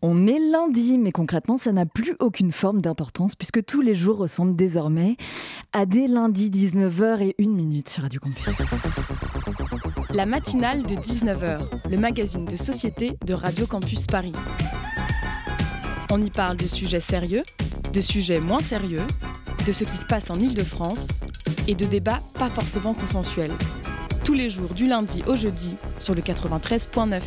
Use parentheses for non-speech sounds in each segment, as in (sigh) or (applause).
On est lundi, mais concrètement, ça n'a plus aucune forme d'importance puisque tous les jours ressemblent désormais à des lundis 19h et 1 minute sur Radio Campus. La matinale de 19h, le magazine de société de Radio Campus Paris. On y parle de sujets sérieux, de sujets moins sérieux, de ce qui se passe en Ile-de-France et de débats pas forcément consensuels. Tous les jours du lundi au jeudi sur le 93.9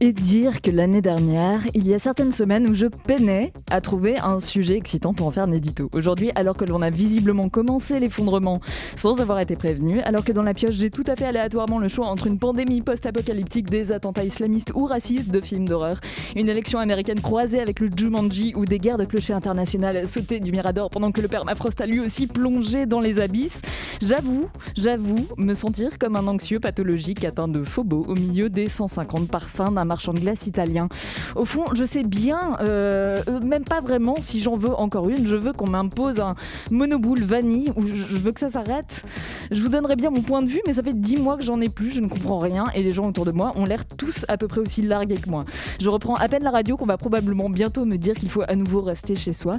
et dire que l'année dernière, il y a certaines semaines où je peinais à trouver un sujet excitant pour en faire un édito. Aujourd'hui, alors que l'on a visiblement commencé l'effondrement sans avoir été prévenu, alors que dans la pioche j'ai tout à fait aléatoirement le choix entre une pandémie post-apocalyptique, des attentats islamistes ou racistes de films d'horreur, une élection américaine croisée avec le Jumanji ou des guerres de clochers internationales sautées du Mirador pendant que le permafrost a lui aussi plongé dans les abysses, j'avoue, j'avoue me sentir comme un anxieux pathologique atteint de phobo au milieu des 150 parfums d'un marchand de glace italien. Au fond, je sais bien, euh, euh, même pas vraiment si j'en veux encore une, je veux qu'on m'impose un monoboule vanille ou je veux que ça s'arrête. Je vous donnerai bien mon point de vue, mais ça fait dix mois que j'en ai plus, je ne comprends rien et les gens autour de moi ont l'air tous à peu près aussi largués que moi. Je reprends à peine la radio qu'on va probablement bientôt me dire qu'il faut à nouveau rester chez soi.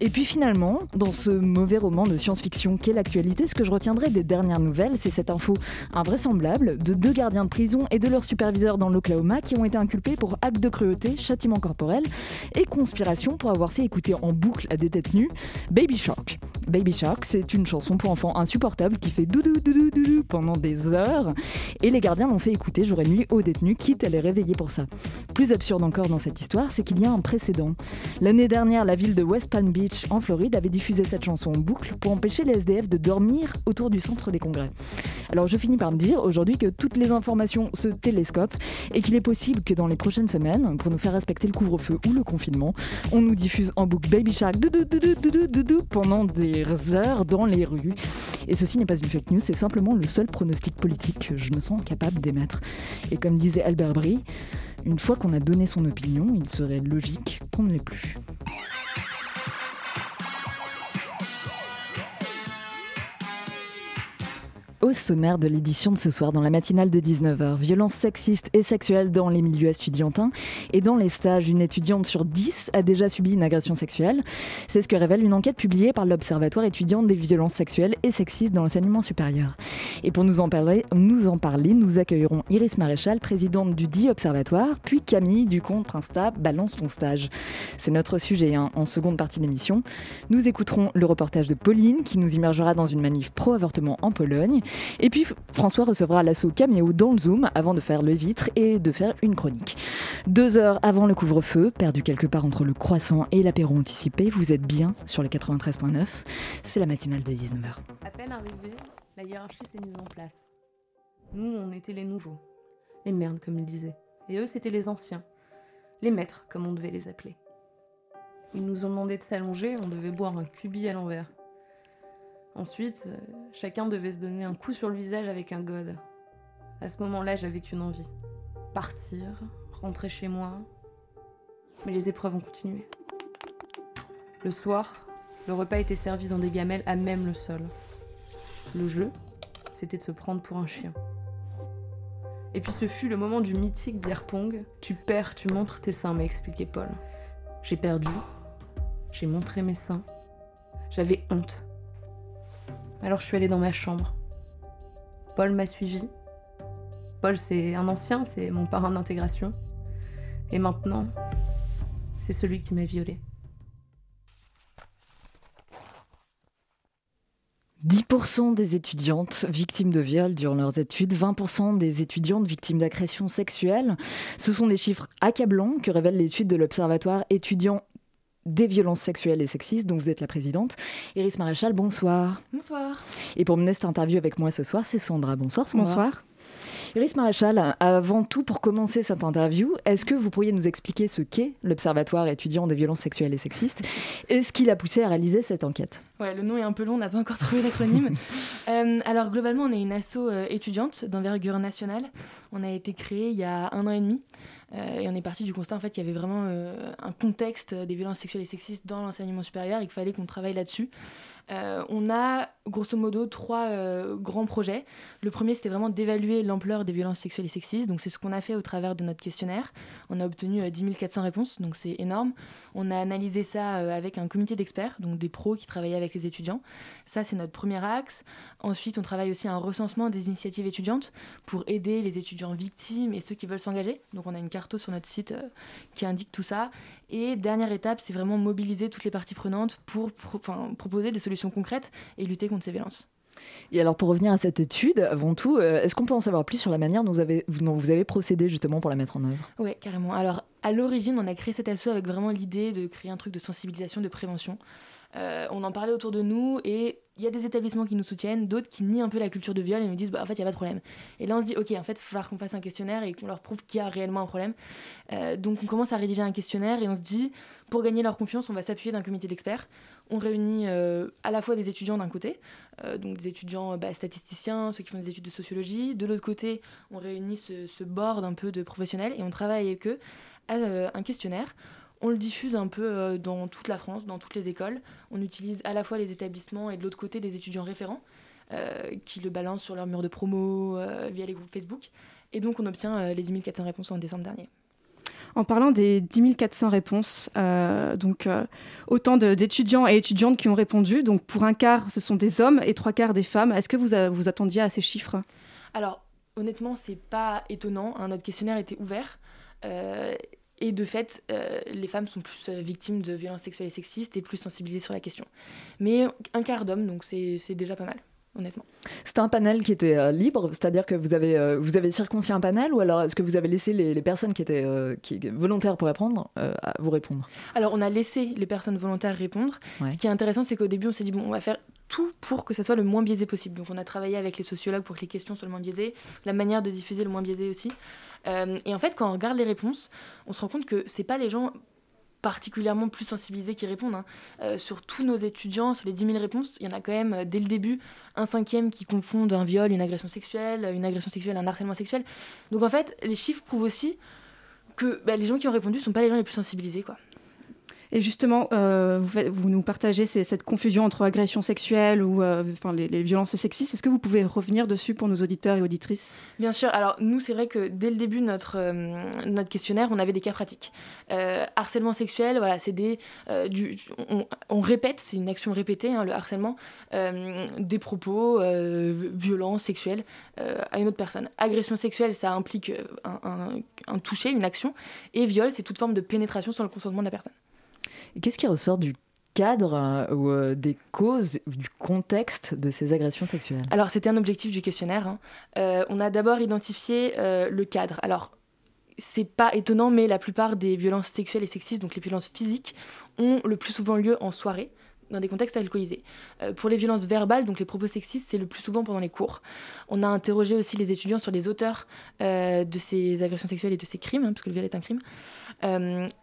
Et puis finalement, dans ce mauvais roman de science-fiction qu'est l'actualité, ce que je retiendrai des dernières nouvelles, c'est cette info invraisemblable de deux gardiens de prison et de leur superviseur dans l'Oklahoma qui ont été inculpés pour acte de cruauté, châtiment corporel et conspiration pour avoir fait écouter en boucle à des détenus Baby Shark. Baby Shark, c'est une chanson pour enfants insupportable qui fait doudou doudou doudou pendant des heures et les gardiens l'ont fait écouter jour et nuit aux détenus quitte à les réveiller pour ça. Plus absurde encore dans cette histoire, c'est qu'il y a un précédent. L'année dernière, la ville de West Palm Beach en Floride avait diffusé cette chanson en boucle pour empêcher les SDF de dormir autour du centre des congrès. Alors je finis par me dire aujourd'hui que toutes les informations se télescopent et qu'il est possible que dans les prochaines semaines, pour nous faire respecter le couvre-feu ou le confinement, on nous diffuse en boucle Baby Shark pendant des heures dans les rues. Et ceci n'est pas une fake news, c'est simplement le seul pronostic politique que je me sens capable d'émettre. Et comme disait Albert Brie, une fois qu'on a donné son opinion, il serait logique qu'on ne l'ait plus. Au sommaire de l'édition de ce soir, dans la matinale de 19h, violences sexistes et sexuelles dans les milieux estudiantins et dans les stages, une étudiante sur 10 a déjà subi une agression sexuelle. C'est ce que révèle une enquête publiée par l'Observatoire étudiant des violences sexuelles et sexistes dans l'enseignement supérieur. Et pour nous en parler, nous en parler, nous accueillerons Iris Maréchal, présidente du dit Observatoire, puis Camille du compte Balance ton stage. C'est notre sujet hein, en seconde partie de l'émission. Nous écouterons le reportage de Pauline qui nous immergera dans une manif pro-avortement en Pologne. Et puis François recevra l'assaut caméo dans le Zoom avant de faire le vitre et de faire une chronique. Deux heures avant le couvre-feu, perdu quelque part entre le croissant et l'apéro anticipé, vous êtes bien sur les 93.9. C'est la matinale de 19h. À peine arrivé, la hiérarchie s'est mise en place. Nous, on était les nouveaux, les merdes comme ils disaient. Et eux, c'était les anciens, les maîtres comme on devait les appeler. Ils nous ont demandé de s'allonger, on devait boire un cubi à l'envers. Ensuite, euh, chacun devait se donner un coup sur le visage avec un god. À ce moment-là, j'avais qu'une envie. Partir, rentrer chez moi. Mais les épreuves ont continué. Le soir, le repas était servi dans des gamelles à même le sol. Le jeu, c'était de se prendre pour un chien. Et puis ce fut le moment du mythique beer pong. Tu perds, tu montres tes seins, m'a expliqué Paul. J'ai perdu. J'ai montré mes seins. J'avais honte. Alors je suis allée dans ma chambre. Paul m'a suivi. Paul, c'est un ancien, c'est mon parrain d'intégration. Et maintenant, c'est celui qui m'a violée. 10% des étudiantes victimes de viol durant leurs études, 20% des étudiantes victimes d'agressions sexuelles. Ce sont des chiffres accablants que révèle l'étude de l'Observatoire étudiant des violences sexuelles et sexistes, dont vous êtes la présidente. Iris Maréchal, bonsoir. Bonsoir. Et pour mener cette interview avec moi ce soir, c'est Sandra. Bonsoir Sandra. Bonsoir. Iris Maréchal, avant tout, pour commencer cette interview, est-ce que vous pourriez nous expliquer ce qu'est l'Observatoire étudiant des violences sexuelles et sexistes et ce qui l'a poussé à réaliser cette enquête? Ouais, le nom est un peu long, on n'a pas encore trouvé l'acronyme. (laughs) Euh, alors, globalement, on est une asso euh, étudiante d'envergure nationale. On a été créé il y a un an et demi et on est parti du constat en fait qu'il y avait vraiment un contexte des violences sexuelles et sexistes dans l'enseignement supérieur et qu'il fallait qu'on travaille là-dessus. Euh, on a grosso modo trois euh, grands projets. Le premier, c'était vraiment d'évaluer l'ampleur des violences sexuelles et sexistes. Donc, c'est ce qu'on a fait au travers de notre questionnaire. On a obtenu 10 euh, 400 réponses, donc c'est énorme. On a analysé ça avec un comité d'experts, donc des pros qui travaillaient avec les étudiants. Ça, c'est notre premier axe. Ensuite, on travaille aussi à un recensement des initiatives étudiantes pour aider les étudiants victimes et ceux qui veulent s'engager. Donc, on a une carte sur notre site qui indique tout ça. Et dernière étape, c'est vraiment mobiliser toutes les parties prenantes pour proposer des solutions concrètes et lutter contre ces violences. Et alors pour revenir à cette étude, avant tout, euh, est-ce qu'on peut en savoir plus sur la manière dont vous avez, vous avez procédé justement pour la mettre en œuvre? Oui, carrément. Alors à l'origine, on a créé cet asso avec vraiment l'idée de créer un truc de sensibilisation, de prévention. Euh, on en parlait autour de nous et il y a des établissements qui nous soutiennent, d'autres qui nient un peu la culture de viol et nous disent bah, en fait il n'y a pas de problème. Et là on se dit ok en fait il va falloir qu'on fasse un questionnaire et qu'on leur prouve qu'il y a réellement un problème. Euh, donc on commence à rédiger un questionnaire et on se dit pour gagner leur confiance on va s'appuyer d'un comité d'experts. On réunit euh, à la fois des étudiants d'un côté, donc des étudiants bah, statisticiens, ceux qui font des études de sociologie. De l'autre côté on réunit ce, ce board un peu de professionnels et on travaille avec eux à un questionnaire on le diffuse un peu euh, dans toute la France, dans toutes les écoles. On utilise à la fois les établissements et de l'autre côté des étudiants référents euh, qui le balancent sur leur mur de promo euh, via les groupes Facebook. Et donc on obtient les 10 400 réponses en décembre dernier. En parlant des 10 400 réponses, donc autant d'étudiants et étudiantes qui ont répondu. Donc pour un quart, ce sont des hommes et trois quarts des femmes. Est-ce que vous vous attendiez à ces chiffres? Alors honnêtement, c'est pas étonnant. Hein. notre questionnaire était ouvert. Et de fait, euh, les femmes sont plus euh, victimes de violences sexuelles et sexistes et plus sensibilisées sur la question. Mais un quart d'hommes, donc c'est déjà pas mal, honnêtement. C'était un panel qui était euh, libre, c'est-à-dire que vous avez, vous avez circoncis un panel ou alors est-ce que vous avez laissé les, personnes qui étaient qui, volontaires pour répondre à vous répondre? Alors on a laissé les personnes volontaires répondre. Ce qui est intéressant, c'est qu'au début on s'est dit, bon, on va faire tout pour que ça soit le moins biaisé possible. Donc on a travaillé avec les sociologues pour que les questions soient le moins biaisées, la manière de diffuser le moins biaisé aussi. Euh, et en fait, quand on regarde les réponses, on se rend compte que c'est pas les gens particulièrement plus sensibilisés qui répondent. Hein. Euh, sur tous nos étudiants, sur les 10 000 réponses, il y en a quand même, euh, dès le début, un cinquième qui confondent un viol, une agression sexuelle, une agression sexuelle, un harcèlement sexuel. Donc en fait, les chiffres prouvent aussi que bah, les gens qui ont répondu ne sont pas les gens les plus sensibilisés. Et justement, euh, vous, nous partagez cette confusion entre agression sexuelle ou euh, les, violences sexistes. Est-ce que vous pouvez revenir dessus pour nos auditeurs et auditrices? Bien sûr. Alors, nous, c'est vrai que dès le début de notre, euh, questionnaire, on avait des cas pratiques. harcèlement sexuel, voilà, c'est des. On, répète, c'est une action répétée, hein, le harcèlement, des propos violents, sexuels à une autre personne. Agression sexuelle, ça implique un toucher, une action. Et viol, c'est toute forme de pénétration sans le consentement de la personne. Qu'est-ce qui ressort du cadre euh, ou euh, des causes du contexte de ces agressions sexuelles? Alors, c'était un objectif du questionnaire. Hein. Euh, on a d'abord identifié le cadre. Alors, c'est pas étonnant, mais la plupart des violences sexuelles et sexistes, donc les violences physiques, ont le plus souvent lieu en soirée dans des contextes alcoolisés. pour les violences verbales, donc les propos sexistes, c'est le plus souvent pendant les cours. On a interrogé aussi les étudiants sur les auteurs de ces agressions sexuelles et de ces crimes, hein, parce que le viol est un crime.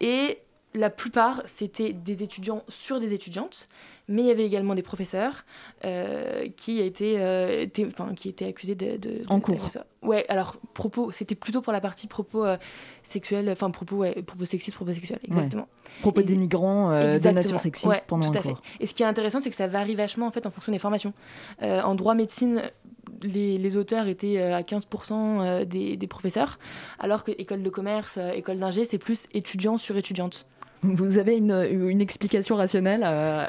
et la plupart, c'était des étudiants sur des étudiantes, mais il y avait également des professeurs euh, qui, étaient, euh, qui étaient accusés de... de, en cours Ouais, alors, propos, c'était plutôt pour la partie propos euh, sexuels, enfin, propos, ouais, propos sexistes, propos sexuels, exactement. Propos dénigrants de nature sexiste pendant tout un cours. Et ce qui est intéressant, c'est que ça varie vachement, en fait, en fonction des formations. en droit médecine, les, auteurs étaient à 15% des, des, professeurs, alors que école de commerce, école d'ingé, c'est plus étudiants sur étudiantes. Vous avez une, une explication rationnelle à,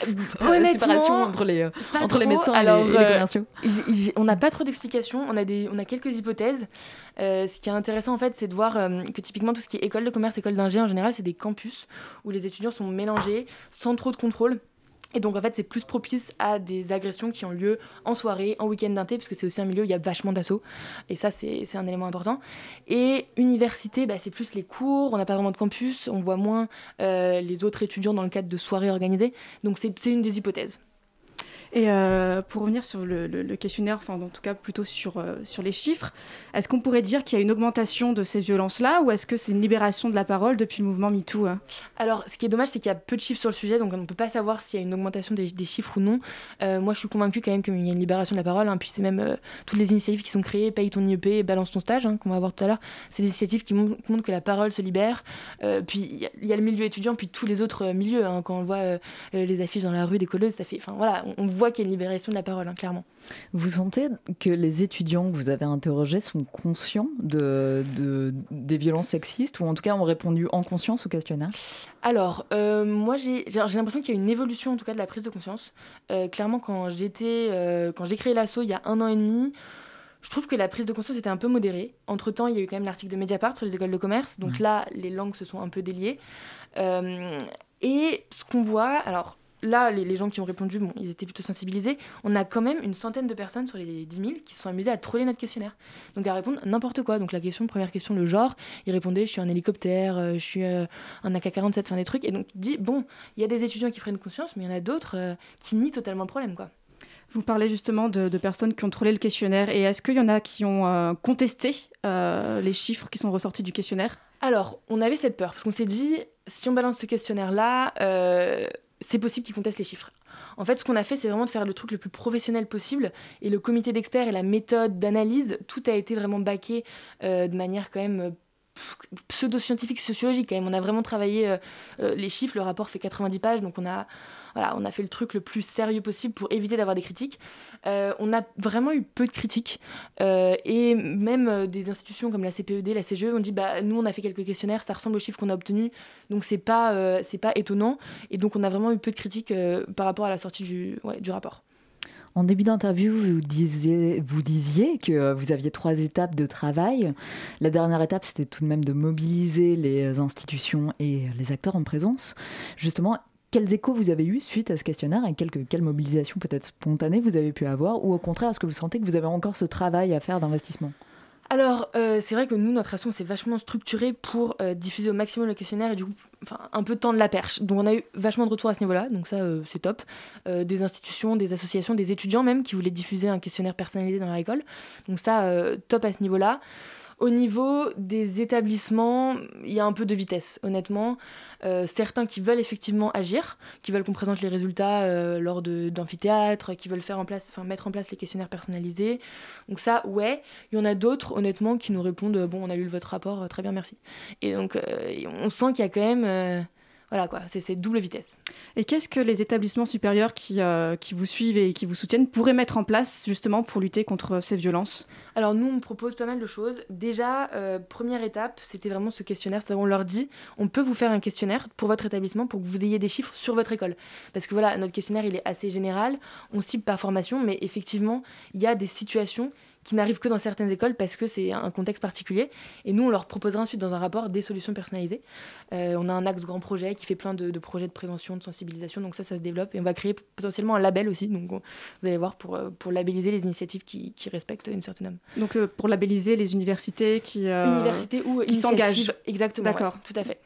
(laughs) la séparation entre les, entre les médecins et, les, euh, commerciaux On n'a pas trop d'explications, on, a on a quelques hypothèses. Euh, ce qui est intéressant en fait, c'est de voir euh, que typiquement tout ce qui est école de commerce, école d'ingé, en général, c'est des campus où les étudiants sont mélangés sans trop de contrôle. Et donc en fait, c'est plus propice à des agressions qui ont lieu en soirée, en week-end d'inté, puisque c'est aussi un milieu où il y a vachement d'assauts. Et ça, c'est un élément important. Et université, bah, c'est plus les cours, on n'a pas vraiment de campus, on voit moins euh, les autres étudiants dans le cadre de soirées organisées. Donc c'est une des hypothèses. Et euh, pour revenir sur le, questionnaire, enfin en tout cas plutôt sur, euh, sur les chiffres, est-ce qu'on pourrait dire qu'il y a une augmentation de ces violences-là ou est-ce que c'est une libération de la parole depuis le mouvement MeToo hein? Alors ce qui est dommage, c'est qu'il y a peu de chiffres sur le sujet, donc on ne peut pas savoir s'il y a une augmentation des, chiffres ou non. Euh, moi je suis convaincue quand même qu'il y a une libération de la parole, hein, puis c'est même toutes les initiatives qui sont créées, paye ton IEP, balance ton stage, hein, qu'on va voir tout à l'heure, c'est des initiatives qui montrent que la parole se libère. puis il y, a le milieu étudiant, puis tous les autres milieux, quand on voit les affiches dans la rue des colleuses, ça fait, enfin voilà, on voit qu'il y a une libération de la parole, hein, clairement. Vous sentez que les étudiants que vous avez interrogés sont conscients de, des violences sexistes ou en tout cas ont répondu en conscience au questionnaire Alors, euh, moi j'ai l'impression qu'il y a une évolution en tout cas de la prise de conscience. Euh, clairement, quand j'étais, euh, quand j'ai créé l'assaut il y a un an et demi, je trouve que la prise de conscience était un peu modérée. Entre temps, il y a eu quand même l'article de Mediapart sur les écoles de commerce, donc là, les langues se sont un peu déliées. et ce qu'on voit, alors là, les, gens qui ont répondu, bon, ils étaient plutôt sensibilisés. On a quand même une centaine de personnes sur les 10 000 qui se sont amusées à troller notre questionnaire. Donc à répondre n'importe quoi. Donc la question, première question, le genre, ils répondaient je suis un hélicoptère, euh, je suis euh, un AK-47, enfin des trucs. Et donc dit, bon, il y a des étudiants qui prennent conscience, mais il y en a d'autres euh, qui nient totalement le problème, quoi. Vous parlez justement de, personnes qui ont trollé le questionnaire. Et est-ce qu'il y en a qui ont contesté les chiffres qui sont ressortis du questionnaire? Alors, on avait cette peur, parce qu'on s'est dit, si on balance ce questionnaire-là, c'est possible qu'ils contestent les chiffres. En fait, ce qu'on a fait, c'est vraiment de faire le truc le plus professionnel possible. Et le comité d'experts et la méthode d'analyse, tout a été vraiment baqué euh, de manière quand même euh, pseudo-scientifique, sociologique quand même. On a vraiment travaillé euh, les chiffres, le rapport fait 90 pages, donc on a, voilà, on a fait le truc le plus sérieux possible pour éviter d'avoir des critiques. Euh, on a vraiment eu peu de critiques, et même des institutions comme la CPED, la CGE ont dit, bah, nous on a fait quelques questionnaires, ça ressemble aux chiffres qu'on a obtenus, donc c'est pas, pas étonnant, et donc on a vraiment eu peu de critiques par rapport à la sortie du, du rapport. En début d'interview, vous disiez, vous disiez que vous aviez trois étapes de travail. La dernière étape, c'était tout de même de mobiliser les institutions et les acteurs en présence. Justement, quels échos vous avez eu suite à ce questionnaire et quelle, quelle mobilisation peut-être spontanée vous avez pu avoir Ou au contraire, est-ce que vous sentez que vous avez encore ce travail à faire d'investissement? Alors, euh, c'est vrai que nous, notre action s'est vachement structurée pour euh, diffuser au maximum le questionnaire et du coup, un peu tendre la perche. Donc, on a eu vachement de retours à ce niveau-là, donc ça, euh, c'est top. des institutions, des associations, des étudiants même qui voulaient diffuser un questionnaire personnalisé dans leur école. Donc, ça, top à ce niveau-là. Au niveau des établissements, il y a un peu de vitesse, honnêtement. Euh, certains qui veulent effectivement agir, qui veulent qu'on présente les résultats euh, lors d'amphithéâtres, qui veulent faire en place, mettre en place les questionnaires personnalisés. Donc ça, ouais. Il y en a d'autres, honnêtement, qui nous répondent bon, on a lu votre rapport, très bien, merci. Et donc, euh, on sent qu'il y a quand même voilà quoi, c'est double vitesse. Et qu'est-ce que les établissements supérieurs qui, euh, qui vous suivent et qui vous soutiennent pourraient mettre en place justement pour lutter contre ces violences? Alors nous, on propose pas mal de choses. Déjà, euh, première étape, c'était vraiment ce questionnaire. On leur dit, on peut vous faire un questionnaire pour votre établissement pour que vous ayez des chiffres sur votre école. Parce que voilà, notre questionnaire, il est assez général. On cible par formation, mais effectivement, il y a des situations qui n'arrivent que dans certaines écoles parce que c'est un contexte particulier. Et nous, on leur proposera ensuite dans un rapport des solutions personnalisées. Euh, on a un axe grand projet qui fait plein de, projets de prévention, de sensibilisation, donc ça, ça se développe. Et on va créer potentiellement un label aussi, donc vous allez voir, pour, euh, pour labelliser les initiatives qui, qui respectent une certaine norme. Donc euh, pour labelliser les universités qui, universités ou qui s'engagent. Exactement, d'accord, tout à fait.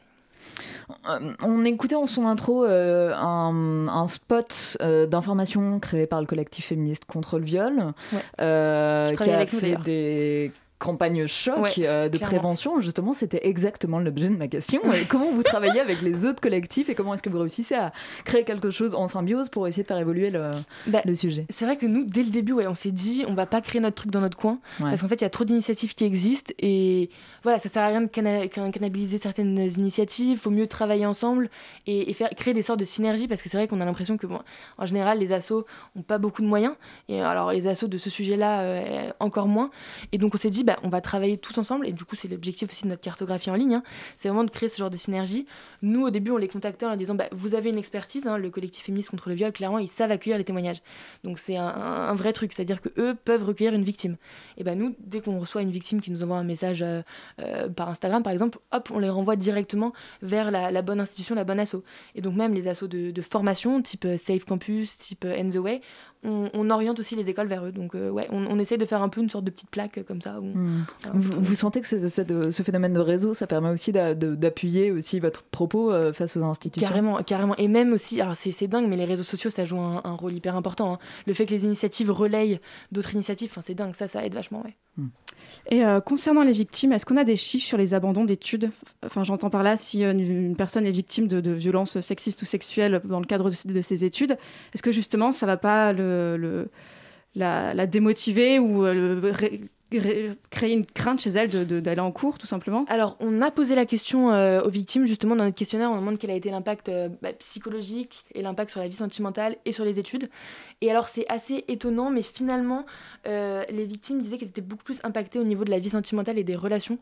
Euh, on écoutait en son intro euh, un, spot euh, d'information créé par le collectif féministe contre le viol, qui a fait des campagne choc euh, de prévention, justement, c'était exactement l'objet de ma question. comment vous (laughs) travaillez avec les autres collectifs et comment est-ce que vous réussissez à créer quelque chose en symbiose pour essayer de faire évoluer le, bah, le sujet? C'est vrai que nous, dès le début, ouais, on s'est dit, on va pas créer notre truc dans notre coin, parce qu'en fait, il y a trop d'initiatives qui existent et voilà, ça sert à rien de cannabiliser certaines initiatives, il faut mieux travailler ensemble et, faire créer des sortes de synergies, parce que c'est vrai qu'on a l'impression que, bon, en général, les assos ont pas beaucoup de moyens, et alors les assos de ce sujet-là, euh, encore moins. Et donc, on s'est dit, bah, on va travailler tous ensemble, et du coup, c'est l'objectif aussi de notre cartographie en ligne, hein. c'est vraiment de créer ce genre de synergie. Nous, au début, on les contactait en leur disant, bah, vous avez une expertise, hein, le collectif féministe contre le viol, clairement, ils savent accueillir les témoignages. Donc, c'est un, vrai truc, c'est-à-dire que eux peuvent recueillir une victime. Et ben nous, dès qu'on reçoit une victime qui nous envoie un message euh, euh, par Instagram, par exemple, hop, on les renvoie directement vers la, bonne institution, la bonne asso. Et donc, même les assos de, formation, type euh, Safe Campus, type End the Way, on, oriente aussi les écoles vers eux. Donc, ouais, on, essaie de faire un peu une sorte de petite plaque comme ça, où Hmm. Vous, sentez que ce, phénomène de réseau, ça permet aussi d'appuyer aussi votre propos euh, face aux institutions? Carrément, carrément. Et même aussi, alors c'est dingue, mais les réseaux sociaux, ça joue un, rôle hyper important. Hein. Le fait que les initiatives relayent d'autres initiatives, c'est dingue, ça, ça aide vachement, ouais. Hmm. Et euh, concernant les victimes, est-ce qu'on a des chiffres sur les abandons d'études? Enfin, j'entends par là si euh, une, personne est victime de, violences sexistes ou sexuelles dans le cadre de, ses études, est-ce que justement ça va pas la, démotiver ou le, créer une crainte chez elle d'aller en cours, tout simplement Alors, on a posé la question euh, aux victimes, justement, dans notre questionnaire, on demande quel a été l'impact euh, bah, psychologique et l'impact sur la vie sentimentale et sur les études. Et alors, c'est assez étonnant, mais finalement, euh, les victimes disaient qu'elles étaient beaucoup plus impactées au niveau de la vie sentimentale et des relations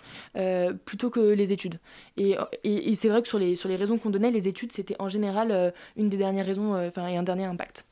plutôt que les études. Et, et, c'est vrai que sur les, sur les raisons qu'on donnait, les études, c'était en général une des dernières raisons, enfin, et un dernier impact.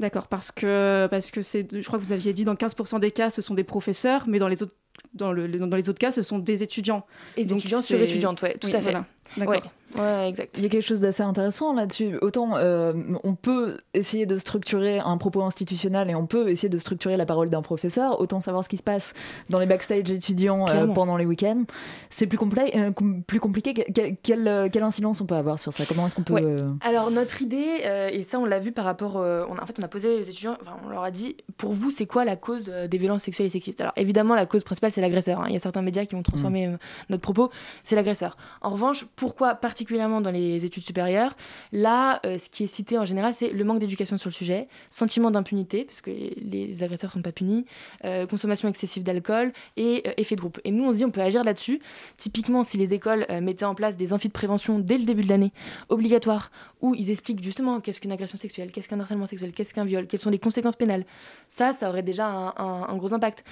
D'accord, parce que, parce que c'est, je crois que vous aviez dit dans 15% des cas, ce sont des professeurs, mais dans les autres, dans, le, dans les autres cas, ce sont des étudiants. Et des étudiants sur étudiantes, oui, tout à fait. D'accord. Ouais, exact. Il y a quelque chose d'assez intéressant là-dessus. Autant euh, on peut essayer de structurer un propos institutionnel et on peut essayer de structurer la parole d'un professeur, autant savoir ce qui se passe dans les backstage étudiants euh, pendant les week-ends. C'est plus, euh, plus compliqué. Quelle, quelle, incidence on peut avoir sur ça? Comment est-ce qu'on peut. Alors, notre idée, et ça, on l'a vu par rapport. on en fait, on a posé aux étudiants, on leur a dit pour vous, c'est quoi la cause des violences sexuelles et sexistes? Alors, évidemment, la cause principale, c'est l'agresseur. Hein. Il y a certains médias qui ont transformé mmh. notre propos, c'est l'agresseur. En revanche, pourquoi particulièrement dans les études supérieures Là, euh, ce qui est cité en général, c'est le manque d'éducation sur le sujet, sentiment d'impunité, parce que les agresseurs ne sont pas punis, euh, consommation excessive d'alcool et euh, effet de groupe. Et nous, on se dit, on peut agir là-dessus. Typiquement, si les écoles mettaient en place des amphis de prévention dès le début de l'année, obligatoires, où ils expliquent justement qu'est-ce qu'une agression sexuelle, qu'est-ce qu'un harcèlement sexuel, qu'est-ce qu'un viol, quelles sont les conséquences pénales, ça, ça aurait déjà un, gros impact.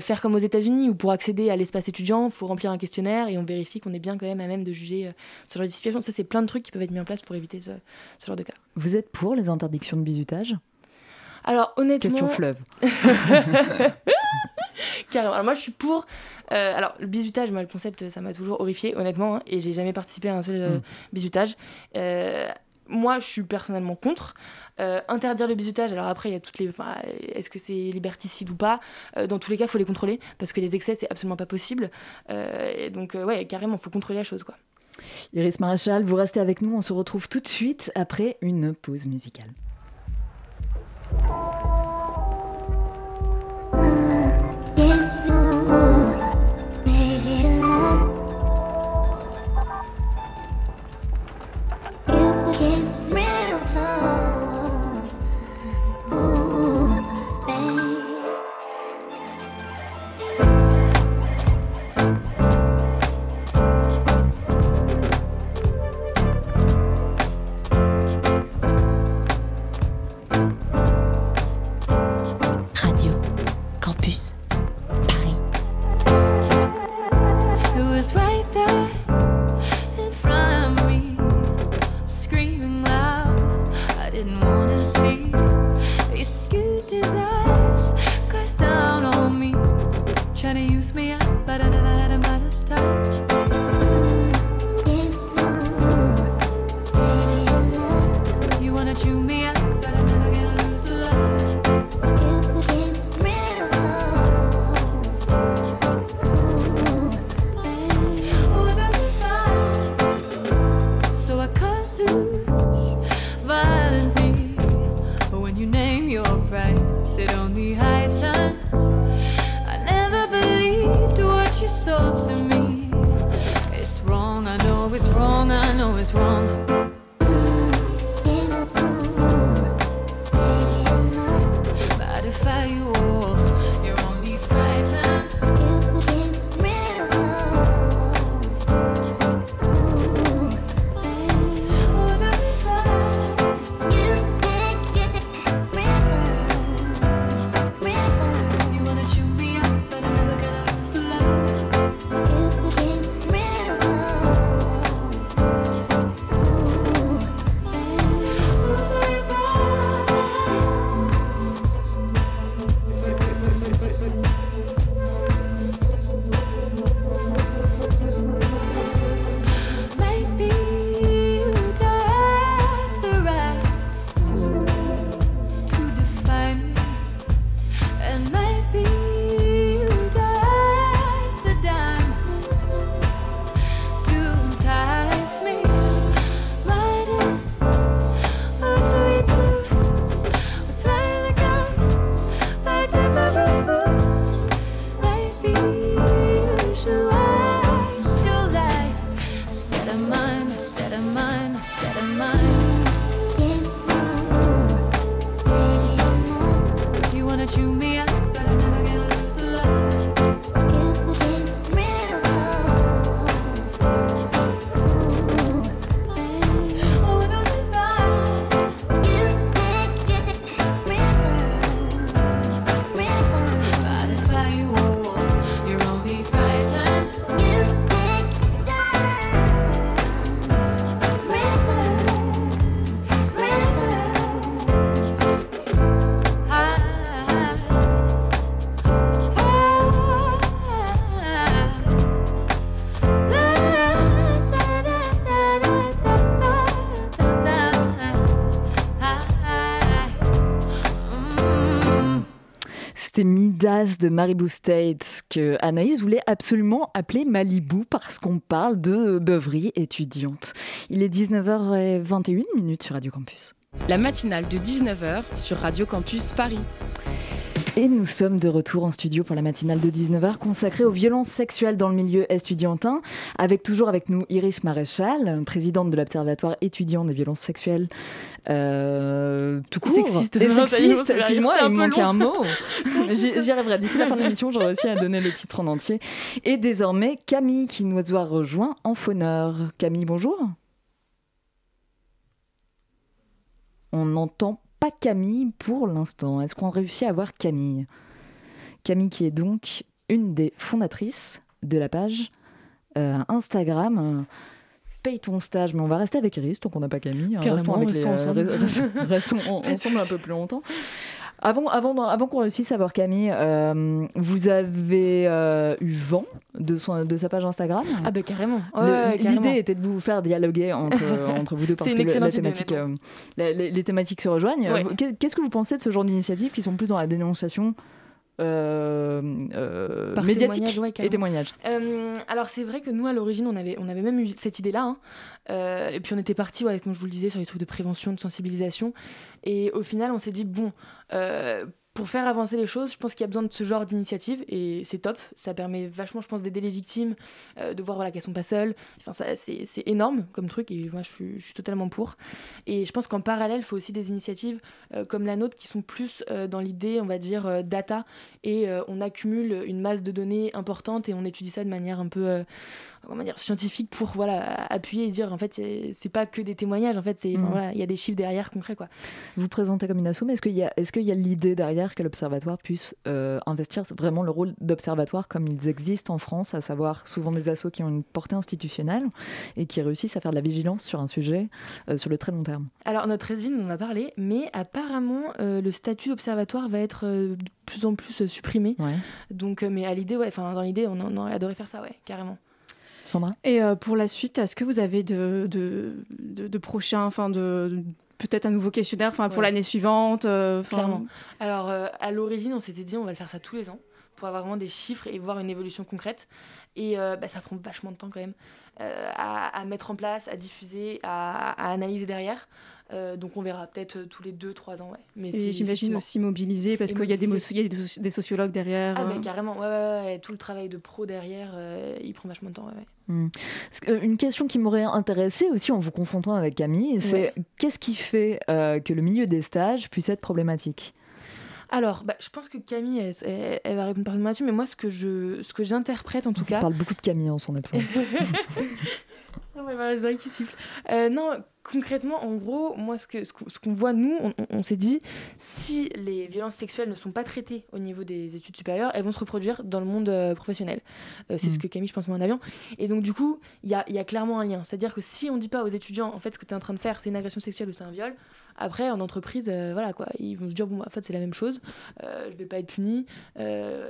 faire comme aux États-Unis, où pour accéder à l'espace étudiant, il faut remplir un questionnaire et on vérifie qu'on est bien quand même à même de juger ce genre de situation. Ça, c'est plein de trucs qui peuvent être mis en place pour éviter ce, genre de cas. Vous êtes pour les interdictions de bizutage? Alors honnêtement... Question fleuve. (laughs) Carrément. Alors moi je suis pour... Euh, alors le bizutage, moi le concept ça m'a toujours horrifié honnêtement hein, et j'ai jamais participé à un seul euh, hmm. bizutage. Euh, moi, je suis personnellement contre. interdire le bizutage, alors après, il y a toutes les. Est-ce que c'est liberticide ou pas? Dans tous les cas, il faut les contrôler parce que les excès, c'est absolument pas possible. et donc, ouais, carrément, il faut contrôler la chose, quoi. Iris Maréchal, vous restez avec nous, on se retrouve tout de suite après une pause musicale. De Maribou State que Anaïs voulait absolument appeler Malibu parce qu'on parle de beuverie étudiante. Il est 19h21 minutes sur Radio Campus. La matinale de 19h sur Radio Campus Paris. Et nous sommes de retour en studio pour la matinale de 19h consacrée aux violences sexuelles dans le milieu estudiantin, avec toujours avec nous Iris Maréchal, présidente de l'Observatoire étudiant des violences sexuelles euh, tout court. Sexiste. Sexiste, excuse-moi, il me long. un mot. (laughs) J'y arriverai. D'ici la fin de l'émission, j'aurai réussi à donner le titre en entier. Et désormais, Camille qui nous a rejoint en fauneur. Camille, bonjour. On n'entend pas Camille pour l'instant. Est-ce qu'on réussit à voir Camille? Camille qui est donc une des fondatrices de la page euh, Instagram. Paye ton stage, mais on va rester avec Iris, donc on n'a pas Camille. hein. Restons avec restons les, ensemble. restons en- (laughs) un peu plus longtemps. Avant, avant, avant qu'on réussisse à voir Camille, euh, vous avez euh, eu vent de, son, de sa page Instagram Ah bah carrément. Ouais. L'idée était de vous faire dialoguer entre, (laughs) entre vous deux parce que le- la thématique, euh, la- les, les thématiques se rejoignent. Ouais. Qu'est-ce que vous pensez de ce genre d'initiatives qui sont plus dans la dénonciation euh, euh, médiatique ouais, et témoignage? Euh, alors c'est vrai que nous à l'origine on avait, on avait même eu cette idée là et puis on était parti ouais, comme je vous le disais sur les trucs de prévention de sensibilisation et au final on s'est dit bon pour faire avancer les choses, je pense qu'il y a besoin de ce genre d'initiative et c'est top. Ça permet vachement, je pense, d'aider les victimes, euh, de voir voilà, qu'elles sont pas seules. Enfin, ça, c'est, c'est énorme comme truc et moi je suis, je suis totalement pour. Et je pense qu'en parallèle, il faut aussi des initiatives euh, comme la nôtre qui sont plus euh, dans l'idée, on va dire, data et on accumule une masse de données importante et on étudie ça de manière un peu comment dire, scientifique pour voilà, appuyer et dire en fait c'est- pas que des témoignages, en fait c'est, Mhm. voilà, il y a des chiffres derrière concrets quoi. Vous vous présentez comme une asso, mais est-ce qu'il y a, est-ce qu'il y a l'idée derrière que l'observatoire puisse euh, investir vraiment le rôle d'observatoire comme ils existent en France, à savoir souvent des assos qui ont une portée institutionnelle et qui réussissent à faire de la vigilance sur un sujet euh, sur le très long terme Alors notre résine, on en a parlé, mais apparemment euh, le statut d'observatoire va être euh, de plus en plus euh, supprimé. ouais. Donc, euh, mais à l'idée, ouais, enfin dans l'idée, on, on aurait adoré faire ça, ouais, carrément. Sandra? Et euh, pour la suite, est-ce que vous avez de, de, de, de prochains, enfin de, de- peut-être un nouveau questionnaire, enfin pour Ouais. l'année suivante, euh, Clairement. Alors, euh, à l'origine, on s'était dit, on va le faire ça tous les ans pour avoir vraiment des chiffres et voir une évolution concrète. Et euh, bah, ça prend vachement de temps quand même à, à mettre en place, à diffuser, à, à analyser derrière. Euh, donc, on verra peut-être euh, tous les 2-3 ans. Ouais. Mais Et j'imagine aussi mobiliser parce qu'il y a des, mobiliser. mo- il y a des soci- des sociologues derrière. Ah, euh. mais carrément, ouais, ouais, ouais, tout le travail de pro derrière, euh, il prend vachement de temps. Euh, Une question qui m'aurait intéressée aussi en vous confrontant avec Camille, c'est qu'est-ce qui fait euh, que le milieu des stages puisse être problématique? Alors, bah, je pense que Camille, elle, elle- elle va répondre parfaitement là-dessus, mais moi, ce que je, ce que j'interprète en tout On cas, parle beaucoup de Camille en son absence. (laughs) Ouais, les oreilles qui sifflent. Euh, non, concrètement, en gros, moi, ce qu'on ce qu'on- ce qu'on voit, nous, on, on- on s'est dit, si les violences sexuelles ne sont pas traitées au niveau des études supérieures, elles vont se reproduire dans le monde euh, professionnel. Euh, c'est Mm. ce que Camille, je pense, met en avion. Et donc, du coup, il y a, il y a clairement un lien. C'est-à-dire que si on dit pas aux étudiants, en fait, ce que tu es en train de faire, c'est une agression sexuelle ou c'est un viol, après, en entreprise, euh, voilà, quoi, ils vont se dire, bon, bah, en fait, c'est la même chose, je vais pas être puni.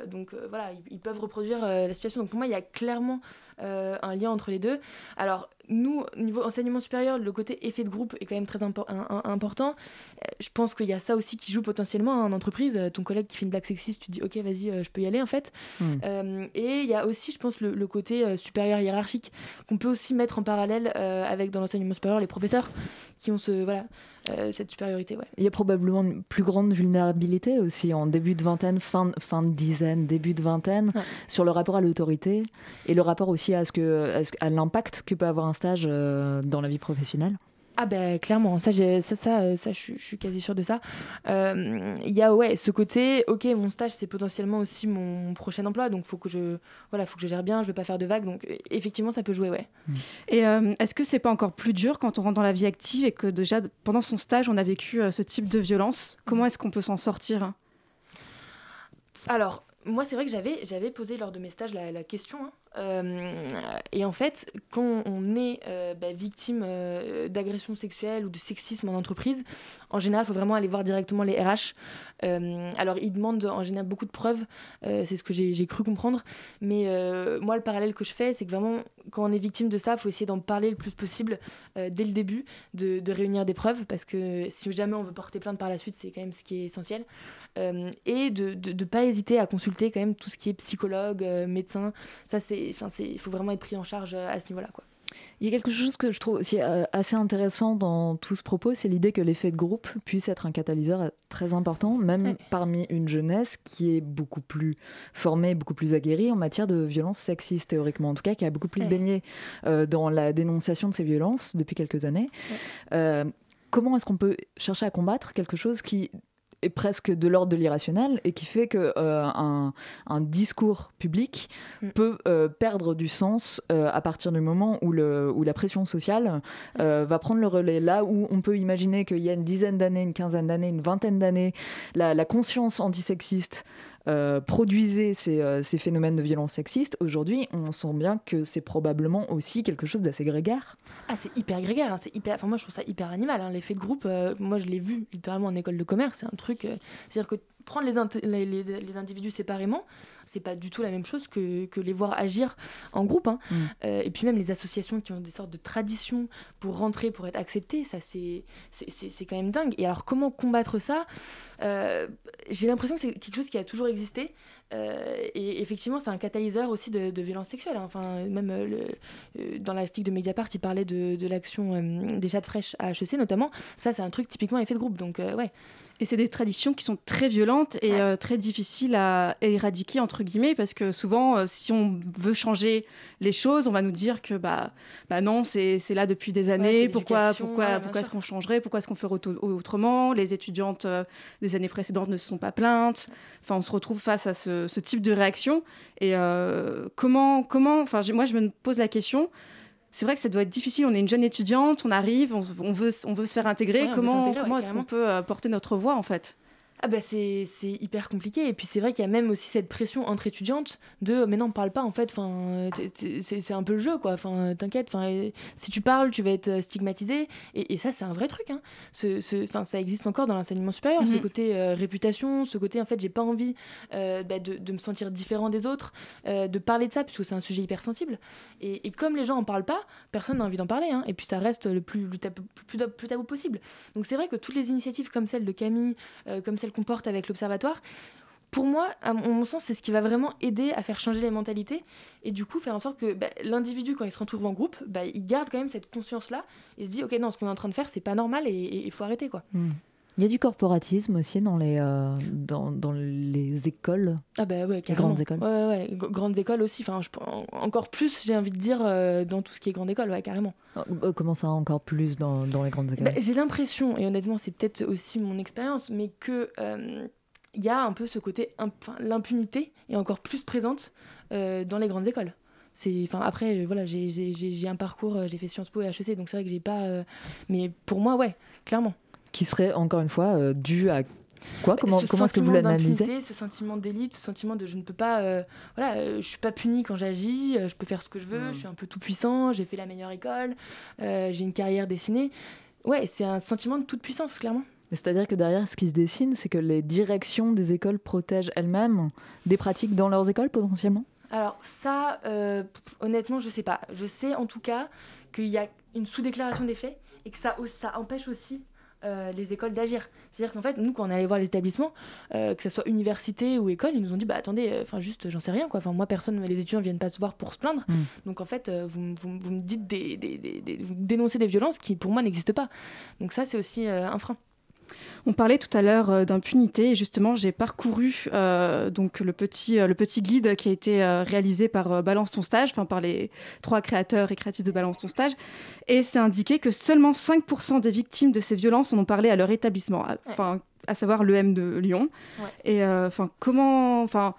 Donc, voilà, ils, ils peuvent reproduire la situation. Donc, pour moi, il y a clairement euh, un lien entre les deux. Alors, nous, niveau enseignement supérieur, le côté effet de groupe est quand même très impo- un- un- important. Euh, je pense qu'il y a ça aussi qui joue potentiellement en entreprise. Euh, Ton collègue qui fait une blague sexiste, tu te dis, ok, vas-y, je peux y aller, en fait. Mm. Euh, et il y a aussi, je pense, le, le côté supérieur hiérarchique qu'on peut aussi mettre en parallèle avec, dans l'enseignement supérieur, les professeurs qui ont ce. Voilà. Euh, cette supériorité. Ouais. Il y a probablement une plus grande vulnérabilité aussi en début de vingtaine, fin, fin de dizaine, début de vingtaine, Ouais. sur le rapport à l'autorité et le rapport aussi à, ce que, à l'impact que peut avoir un stage euh, dans la vie professionnelle. Ah ben clairement, ça, j'ai- ça, ça, euh, ça je, suis- je suis quasi sûre de ça. Euh, Il y a ouais ce côté, ok, mon stage c'est potentiellement aussi mon prochain emploi, donc faut que je, voilà, faut que je gère bien, je veux pas faire de vagues, donc euh, effectivement ça peut jouer, ouais. Et euh, est-ce que c'est pas encore plus dur quand on rentre dans la vie active et que déjà pendant son stage on a vécu euh, ce type de violence? Comment est-ce qu'on peut s'en sortir? Alors, moi, c'est vrai que j'avais, j'avais posé lors de mes stages la, la question. hein. Euh, et en fait, quand on est euh, bah, victime euh, d'agression sexuelle ou de sexisme en entreprise, en général, il faut vraiment aller voir directement les RH. Alors, ils demandent en général beaucoup de preuves, c'est ce que j'ai, cru comprendre. Mais moi, le parallèle que je fais, c'est que vraiment, quand on est victime de ça, il faut essayer d'en parler le plus possible dès le début, de, réunir des preuves, parce que si jamais on veut porter plainte par la suite, c'est quand même ce qui est essentiel. Et de ne pas hésiter à consulter quand même tout ce qui est psychologue, médecin. Ça, c'est, enfin, il faut vraiment être pris en charge euh, à ce niveau-là, quoi. Il y a quelque chose que je trouve aussi euh, assez intéressant dans tout ce propos, c'est l'idée que l'effet de groupe puisse être un catalyseur euh, très important, même Ouais. parmi une jeunesse qui est beaucoup plus formée, beaucoup plus aguerrie en matière de violences sexistes, théoriquement, en tout cas, qui a beaucoup plus Ouais. baigné euh, dans la dénonciation de ces violences depuis quelques années. Ouais. Euh, comment est-ce qu'on peut chercher à combattre quelque chose qui est presque de l'ordre de l'irrationnel et qui fait que euh, un, un discours public Mm. peut euh, perdre du sens euh, à partir du moment où, le, où la pression sociale euh, va prendre le relais. Là où on peut imaginer qu'il y a une dizaine d'années, une quinzaine d'années, une vingtaine d'années, la, la conscience antisexiste euh, produisait ces, euh, ces phénomènes de violence sexiste, aujourd'hui on sent bien que c'est probablement aussi quelque chose d'assez grégaire. Ah, c'est hyper grégaire, hein, c'est hyper. Enfin, moi, je trouve ça hyper animal. hein, L'effet de groupe, euh, moi, je l'ai vu littéralement en école de commerce. C'est un truc. euh, C'est-à-dire que prendre les, les- les individus séparément, c'est pas du tout la même chose que, que les voir agir en groupe. hein. Mm. Euh, et puis même les associations qui ont des sortes de traditions pour rentrer, pour être acceptées, ça, c'est quand même dingue. Et alors, comment combattre ça? Euh, J'ai l'impression que c'est quelque chose qui a toujours existé. Euh, et effectivement, c'est un catalyseur aussi de, de violences sexuelles. hein. Enfin, même le, dans l'article de Mediapart, il parlait de, de l'action des chats fraîches à HEC notamment. Ça, c'est un truc typiquement effet de groupe. Donc, ouais. Et c'est des traditions qui sont très violentes et Ouais. euh, très difficiles à éradiquer, entre guillemets, parce que souvent, euh, si on veut changer les choses, on va nous dire que bah, bah non, c'est là depuis des années, pourquoi, pourquoi, ouais, pourquoi est-ce qu'on changerait, pourquoi est-ce qu'on ferait autrement? Les étudiantes euh, des années précédentes ne se sont pas plaintes. Enfin, on se retrouve face à ce, ce type de réaction. Et comment, comment, enfin, moi, je me pose la question. C'est vrai que ça doit être difficile. On est une jeune étudiante, on arrive, on, on veut, on veut se faire intégrer. Ouais, comment comment ouais, est-ce qu'on peut euh, porter notre voix, en fait? Ah bah c'est hyper compliqué. Et puis c'est vrai qu'il y a même aussi cette pression entre étudiantes de mais non parle pas en fait. Enfin c'est un peu le jeu quoi. Enfin t'inquiète. Enfin si tu parles tu vas être euh, stigmatisé et, et ça c'est un vrai truc hein. Ce, ce- ça existe encore dans l'enseignement supérieur ce Mhm. côté euh, réputation ce côté en fait j'ai pas envie euh, bah, de, de me sentir différent des autres euh, de parler de ça puisque c'est un sujet hyper sensible et, et comme les gens en parlent pas personne n'a envie d'en parler hein, et puis ça reste le plus le tabou, plus, plus tabou possible. Donc c'est vrai que toutes les initiatives comme celle de Camille comme celle qu'on porte avec l'Observatoire, pour moi, à mon sens, c'est ce qui va vraiment aider à faire changer les mentalités et du coup faire en sorte que bah, l'individu, quand il se retrouve en groupe, bah, il garde quand même cette conscience-là et se dit, ok, non, ce qu'on est en train de faire, c'est pas normal et il faut arrêter, quoi. Il y a du corporatisme aussi dans les, euh, dans, dans les écoles. Ah bah ouais, carrément. grandes écoles. Ouais, ouais, grandes écoles aussi, enfin, je, encore plus, j'ai envie de dire, euh, dans tout ce qui est grande école, ouais, carrément. Euh, Comment ça encore plus dans, dans les grandes écoles? Bah, j'ai l'impression, et honnêtement, c'est peut-être aussi mon expérience, mais que euh, il y a un peu ce côté, enfin, l'impunité est encore plus présente euh, dans les grandes écoles. C'est, enfin, après, euh, voilà, j'ai- un parcours, euh, j'ai fait Sciences Po et HEC, donc c'est vrai que j'ai pas, euh, mais pour moi, ouais, clairement. Qui serait encore une fois euh, dû à quoi? Comment, ce comment est-ce que vous l'analysez? Ce sentiment d'élite, ce sentiment de je ne peux pas, euh, voilà, euh, je suis pas puni quand j'agis, euh, je peux faire ce que je veux, Mm. je suis un peu tout puissant, j'ai fait la meilleure école, j'ai une carrière dessinée. Ouais, c'est un sentiment de toute puissance, clairement. C'est-à-dire que derrière, ce qui se dessine, c'est que les directions des écoles protègent elles-mêmes des pratiques dans leurs écoles potentiellement? Alors ça, honnêtement, je sais pas. Je sais en tout cas qu'il y a une sous-déclaration des faits et que ça, ça empêche aussi euh, les écoles d'agir. C'est-à-dire qu'en fait, nous, quand on est allé voir les établissements, euh, que ce soit université ou école, ils nous ont dit, bah attendez, euh, enfin juste, j'en sais rien, quoi. Enfin, moi, personne, les étudiants viennent pas se voir pour se plaindre. Mm. Donc en fait, vous, vous, vous me dites des, des, des- des- vous dénoncez des violences qui, pour moi, n'existent pas. Donc ça, c'est aussi un frein. On parlait tout à l'heure euh, d'impunité et justement j'ai parcouru euh, donc le petit euh, le petit guide qui a été réalisé par Balance ton stage, enfin par les trois créateurs et créatrices de Balance ton stage et c'est indiqué que seulement 5% des victimes de ces violences en ont parlé à leur établissement, à- enfin à savoir l'EM de Lyon. Ouais. Et euh, enfin comment enfin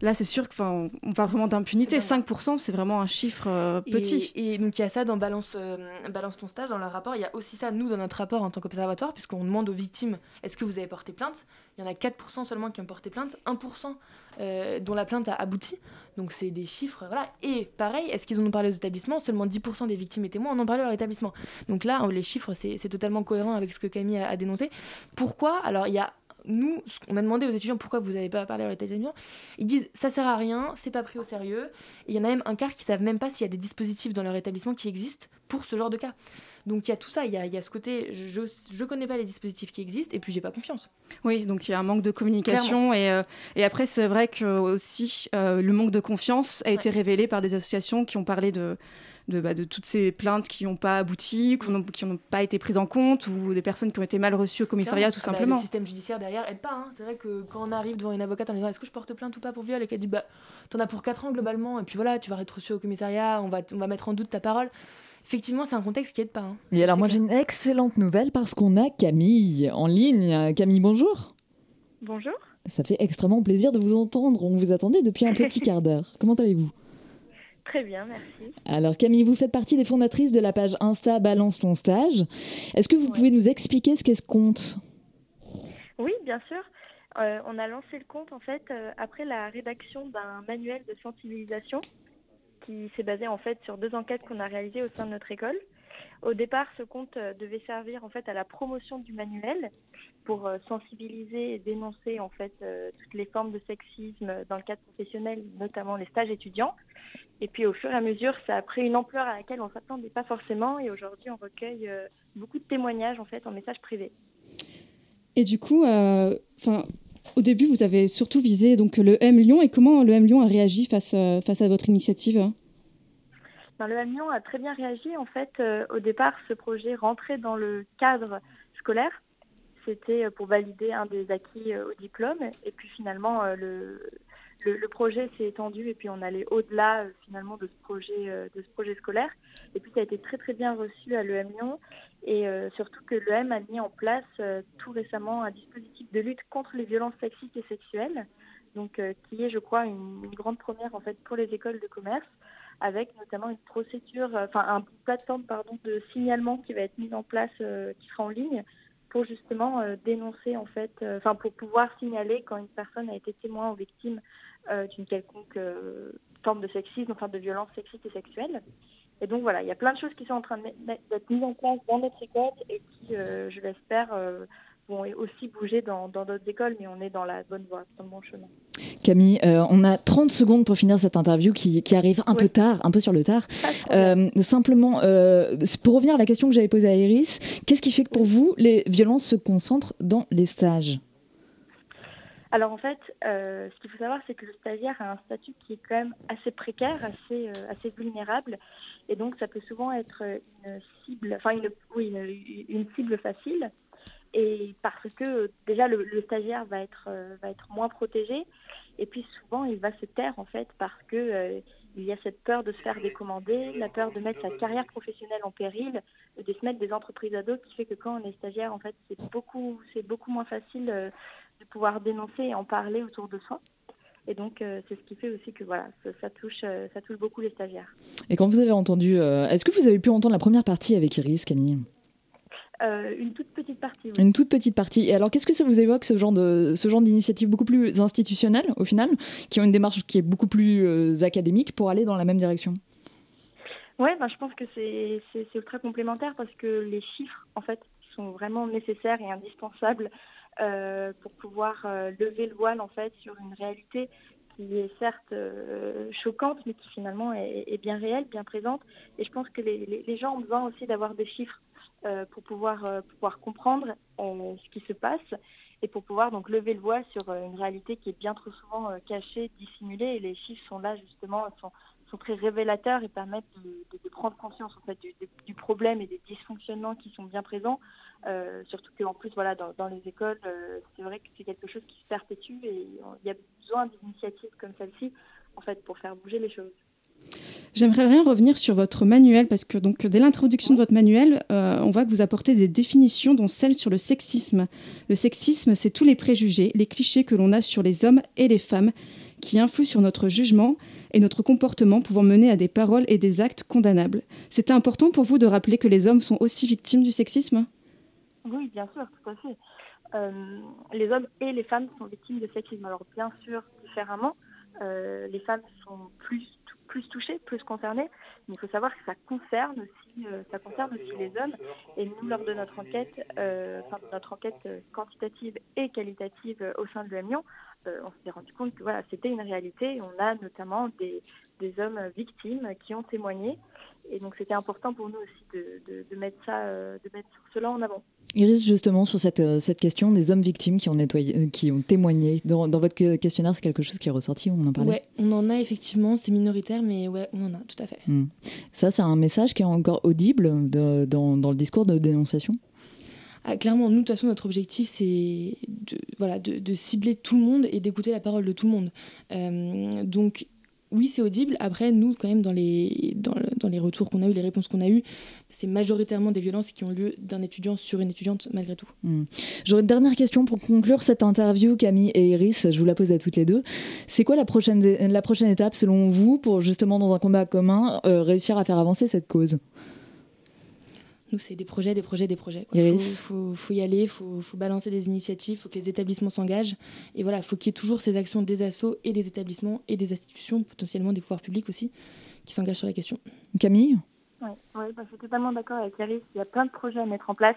là c'est sûr que enfin on parle vraiment d'impunité, C'est 5% c'est vraiment un chiffre euh, Et- petit. Et, donc il y a ça dans Balance, euh, Balance ton stage, dans leur rapport. Il y a aussi ça, nous, dans notre rapport en tant qu'observatoire, puisqu'on demande aux victimes est-ce que vous avez porté plainte? Il y en a 4% seulement qui ont porté plainte, 1% euh, dont la plainte a abouti. Donc c'est des chiffres, voilà. Et pareil, est-ce qu'ils en ont parlé aux établissements? Seulement 10% des victimes et témoins en ont parlé à leur établissement. Donc là, les chiffres, c'est c'est totalement cohérent avec ce que Camille a, a dénoncé. Pourquoi? Alors il y a nous, qu'on a demandé aux étudiants pourquoi vous n'avez pas parlé à établissement, ils disent ça sert à rien, c'est pas pris au sérieux. Et il y en a même un quart qui savent même pas s'il y a des dispositifs dans leur établissement qui existent pour ce genre de cas. Donc il y a tout ça, il y a, il y a ce côté, je, je connais pas les dispositifs qui existent et puis j'ai pas confiance. Oui, donc il y a un manque de communication et, euh, et après c'est vrai que aussi euh, le manque de confiance a été révélé par des associations qui ont parlé de de, bah, de toutes ces plaintes qui n'ont pas abouti, qui n'ont- pas été prises en compte ou des personnes qui ont été mal reçues au commissariat tout Ah bah, simplement. le système judiciaire derrière aide pas. hein. C'est vrai que quand on arrive devant une avocate en disant est-ce que je porte plainte ou pas pour viol et qu'elle dit bah t'en as pour 4 ans globalement et puis voilà tu vas être reçu au commissariat, on va, on va mettre en doute ta parole. Effectivement c'est un contexte qui aide pas. hein. Et alors moi j'ai une excellente nouvelle parce qu'on a Camille en ligne. Camille, bonjour. Bonjour, Ça fait extrêmement plaisir de vous entendre. On vous attendait depuis un petit (laughs) quart d'heure. Comment allez-vous? Très bien, merci. Alors Camille, vous faites partie des fondatrices de la page Insta Balance ton stage. Est-ce que vous Ouais. pouvez nous expliquer ce qu'est ce compte? Oui, bien sûr. Euh, on a lancé le compte en fait euh, après la rédaction d'un manuel de sensibilisation qui s'est basé en fait sur deux enquêtes qu'on a réalisées au sein de notre école. Au départ, ce compte euh, devait servir en fait à la promotion du manuel pour euh, sensibiliser et dénoncer en fait euh, toutes les formes de sexisme dans le cadre professionnel, notamment les stages étudiants. Et puis au fur et à mesure, ça a pris une ampleur à laquelle on s'attendait pas forcément et aujourd'hui, on recueille beaucoup de témoignages en fait en message privé. Et du coup, au début, vous avez surtout visé donc le M Lyon et comment le M Lyon a réagi face, face à votre initiative? Le Lyon a très bien réagi. En fait, euh, au départ, ce projet rentrait dans le cadre scolaire. C'était euh, pour valider un des acquis euh, au diplôme. Et puis finalement, le, projet s'est étendu et puis on allait au-delà finalement de ce projet scolaire. Et puis ça a été très très bien reçu à l'EM Lyon. Et surtout que l'EM a mis en place tout récemment un dispositif de lutte contre les violences sexistes et sexuelles. Donc, qui est, je crois, une, une grande première en fait pour les écoles de commerce avec notamment une procédure, euh, enfin un plateforme pardon de signalement qui va être mise en place, euh, qui sera en ligne pour justement euh, dénoncer en fait, enfin pour pouvoir signaler quand une personne a été témoin ou victime d'une quelconque forme de sexisme, enfin de violence sexiste et sexuelle. Et donc voilà, il y a plein de choses qui sont en train d'être mises en place dans notre école et qui, je l'espère, vont aussi bouger dans d'autres écoles, mais on est dans la bonne voie, dans le bon chemin. Camille, euh, on a 30 secondes pour finir cette interview qui, qui arrive un peu tard, un peu sur le tard. Euh, simplement, euh, pour revenir à la question que j'avais posée à Iris, qu'est-ce qui fait que pour vous, les violences se concentrent dans les stages? Alors en fait, ce qu'il faut savoir, c'est que le stagiaire a un statut qui est quand même assez précaire, assez, assez vulnérable, et donc ça peut souvent être une cible, enfin une, oui, une, une cible facile, et parce que déjà le, stagiaire va être, euh, va être moins protégé, et puis souvent il va se taire en fait parce que euh, il y a cette peur de se faire décommander, la peur de mettre sa carrière professionnelle en péril, de se mettre des entreprises à dos, qui fait que quand on est stagiaire, en fait, c'est beaucoup, c'est beaucoup moins facile. euh, de pouvoir dénoncer et en parler autour de soi. Et donc, c'est ce qui fait aussi que voilà, ça, touche, ça touche beaucoup les stagiaires. Et quand vous avez entendu, est-ce que vous avez pu entendre la première partie avec Iris, Camille? Euh, une toute petite partie, oui. Une toute petite partie. Et alors, qu'est-ce que ça vous évoque, ce genre de ce genre d'initiative beaucoup plus institutionnelle, au final, qui ont une démarche qui est beaucoup plus euh, académique pour aller dans la même direction? Ouais, ben, je pense que c'est c'est- c'est ultra complémentaire parce que les chiffres, en fait, sont vraiment nécessaires et indispensables euh, pour pouvoir lever le voile, en fait, sur une réalité qui est certes euh, choquante, mais qui finalement est, est bien réelle, bien présente. Et je pense que les, les- les gens ont besoin aussi d'avoir des chiffres pour pouvoir, euh, pouvoir comprendre euh, ce qui se passe et pour pouvoir donc lever le voile sur euh, une réalité qui est bien trop souvent euh, cachée, dissimulée. Et les chiffres sont là justement, sont, sont très révélateurs et permettent de, prendre conscience en fait du, du- problème et des dysfonctionnements qui sont bien présents. Euh, surtout qu'en plus, voilà, dans, dans les écoles, euh, c'est vrai que c'est quelque chose qui se perpétue et il y a besoin d'initiatives comme celle-ci en fait pour faire bouger les choses. J'aimerais bien revenir sur votre manuel parce que donc dès l'introduction de votre manuel, euh, on voit que vous apportez des définitions dont celle sur le sexisme. Le sexisme, c'est tous les préjugés, les clichés que l'on a sur les hommes et les femmes qui influent sur notre jugement et notre comportement pouvant mener à des paroles et des actes condamnables. C'était important pour vous de rappeler que les hommes sont aussi victimes du sexisme? Oui, bien sûr, tout à fait. Euh, les hommes et les femmes sont victimes de sexisme. Alors bien sûr, différemment. Euh, les femmes sont plus, plus touchées, plus concernées, mais il faut savoir que ça concerne aussi, euh, ça concerne aussi les hommes. Et nous, lors de notre enquête, euh, enfin, de notre enquête euh, quantitative et qualitative au sein de euh, on s'est rendu compte que voilà, c'était une réalité. On a notamment des hommes victimes qui ont témoigné. Et donc c'était important pour nous aussi de, de- de mettre ça, euh, de mettre cela en avant. Iris, justement, sur cette, euh, cette question des hommes victimes qui ont, nettoyé, euh, qui ont témoigné, dans, dans votre que- questionnaire, c'est quelque chose qui est ressorti, on en parlait Ouais, on en a effectivement, c'est minoritaire, mais ouais, on en a, tout à fait. Hmm. Ça, c'est un message qui est encore audible de- dans, dans le discours de dénonciation? Ah, clairement, nous, de toute façon, notre objectif, c'est de, voilà, de, de cibler tout le monde et d'écouter la parole de tout le monde. Euh, donc, oui, c'est audible. Après, nous, quand même, dans les, dans, le- dans les retours qu'on a eu, les réponses qu'on a eues, c'est majoritairement des violences qui ont lieu d'un étudiant sur une étudiante, malgré tout. J'aurais une dernière question pour conclure cette interview, Camille et Iris. Je vous la pose à toutes les deux. C'est quoi la prochaine, la prochaine étape, selon vous, pour justement, dans un combat commun, euh, réussir à faire avancer cette cause? Nous, c'est des projets, des projets, des projets. Il faut, faut, faut y aller, il faut, faut balancer des initiatives, il faut que les établissements s'engagent. Et voilà, il faut qu'il y ait toujours ces actions des assos et des établissements et des institutions, potentiellement des pouvoirs publics aussi, qui s'engagent sur la question. Camille Oui, ouais, bah, je suis totalement d'accord avec Yaris. Il y a plein de projets à mettre en place.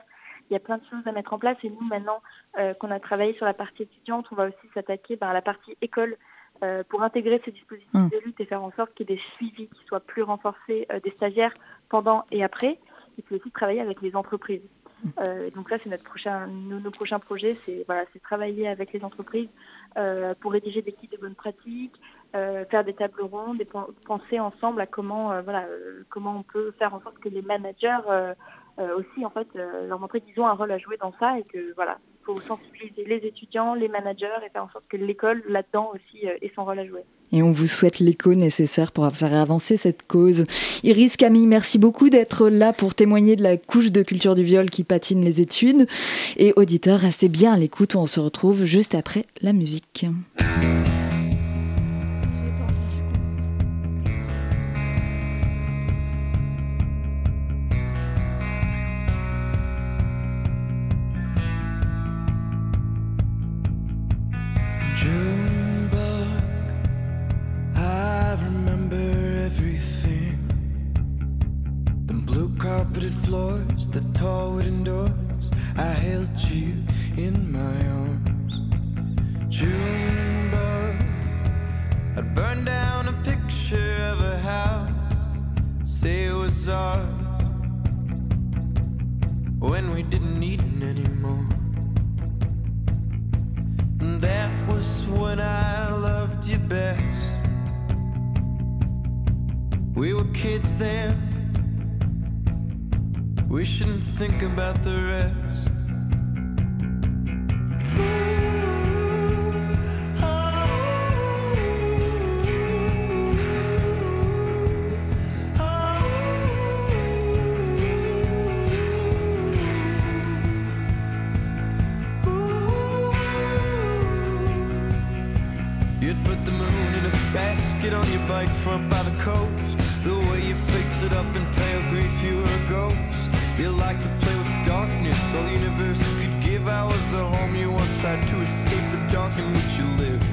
Il y a plein de choses à mettre en place. Et nous, maintenant euh, qu'on a travaillé sur la partie étudiante, on va aussi s'attaquer bah, à la partie école euh, pour intégrer ces dispositifs Hum. de lutte et faire en sorte qu'il y ait des suivis qui soient plus renforcés euh, des stagiaires pendant et après. Et puis aussi travailler avec les entreprises. Euh, donc là, c'est notre prochain, nos, prochains projets, c'est voilà, c'est travailler avec les entreprises euh, pour rédiger des kits de bonnes pratiques, euh, faire des tables rondes et pen- penser ensemble à comment, voilà, comment on peut faire en sorte que les managers aussi, en fait, leur montrer qu'ils ont un rôle à jouer dans ça et que voilà, faut sensibiliser les étudiants, les managers et faire en sorte que l'école là-dedans aussi euh, ait son rôle à jouer. Et on vous souhaite l'écho nécessaire pour faire avancer cette cause. Iris, Camille, merci beaucoup d'être là pour témoigner de la couche de culture du viol qui patine les études. Et auditeurs, restez bien à l'écoute, on se retrouve juste après la musique. Carpeted floors, the tall wooden doors. I held you in my arms. Junebug, I'd burn down a picture of a house, say it was ours, when we didn't need it anymore. And that was when I loved you best. We were kids then. We shouldn't think about the rest. Darkness, all the universe could give. I was the home you once tried to escape the dark in which you lived.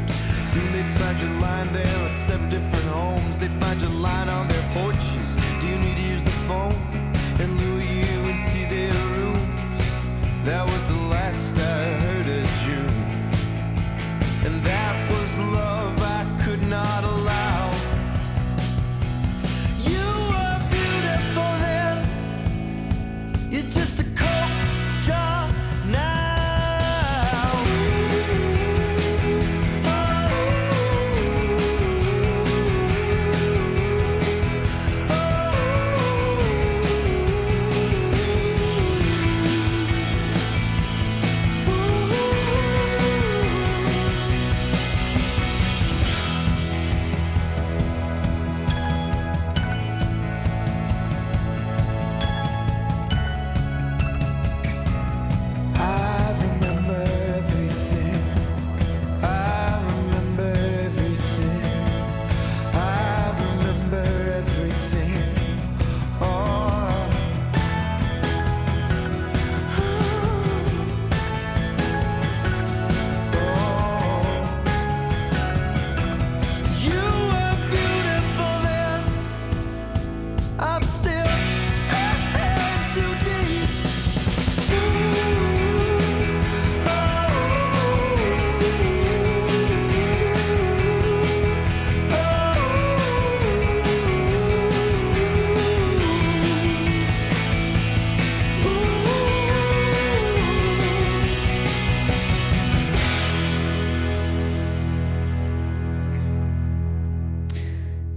Soon they'd find you lying there at seven different homes. They'd find you lying on their porches. Do you need to use the phone? And lure you into their rooms. That was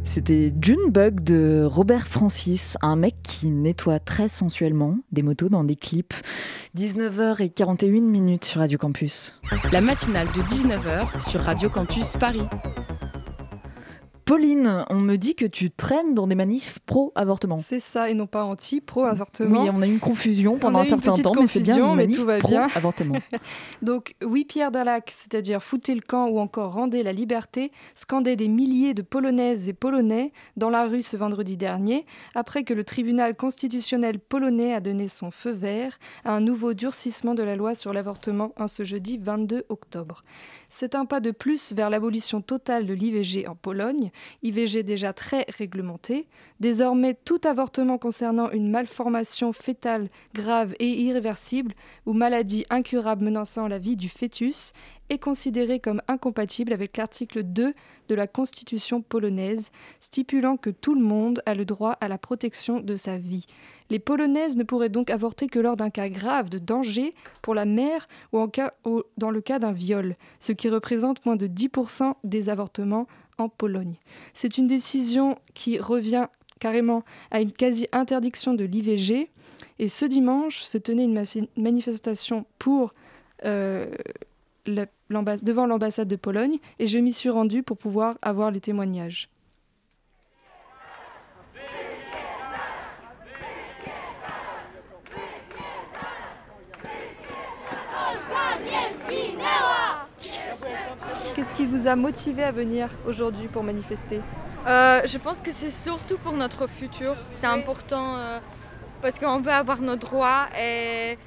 C'était Junebug de Robert Francis, un mec qui nettoie très sensuellement des motos dans des clips. 19h41 minutes sur Radio Campus. La matinale de 19h sur Radio Campus Paris. Pauline, on me dit que tu traînes dans des manifs pro-avortement. C'est ça, et non pas anti, pro-avortement. Oui, on a eu une confusion On pendant un certain temps, mais c'est bien confusion, une mais manif tout va bien. pro-avortement. (laughs) Donc, oui, Pierre Dallac, c'est-à-dire foutez le camp ou encore rendez la liberté, scandait des milliers de Polonaises et Polonais dans la rue ce vendredi dernier, après que le tribunal constitutionnel polonais a donné son feu vert à un nouveau durcissement de la loi sur l'avortement en ce jeudi 22 octobre. C'est un pas de plus vers l'abolition totale de l'IVG en Pologne, IVG déjà très réglementé. Désormais, tout avortement concernant une malformation fétale grave et irréversible ou maladie incurable menaçant la vie du fœtus est considéré comme incompatible avec l'article 2 de la Constitution polonaise, stipulant que tout le monde a le droit à la protection de sa vie. Les Polonaises ne pourraient donc avorter que lors d'un cas grave de danger pour la mère ou, dans le cas d'un viol, ce qui représente moins de 10% des avortements en Pologne. C'est une décision qui revient carrément à une quasi-interdiction de l'IVG. Et ce dimanche se tenait une ma- manifestation euh, devant l'ambassade de Pologne et je m'y suis rendue pour pouvoir avoir les témoignages. Qu'est-ce qui vous a motivé à venir aujourd'hui pour manifester Euh, je pense que c'est surtout pour notre futur. C'est important euh, parce qu'on veut avoir nos droits et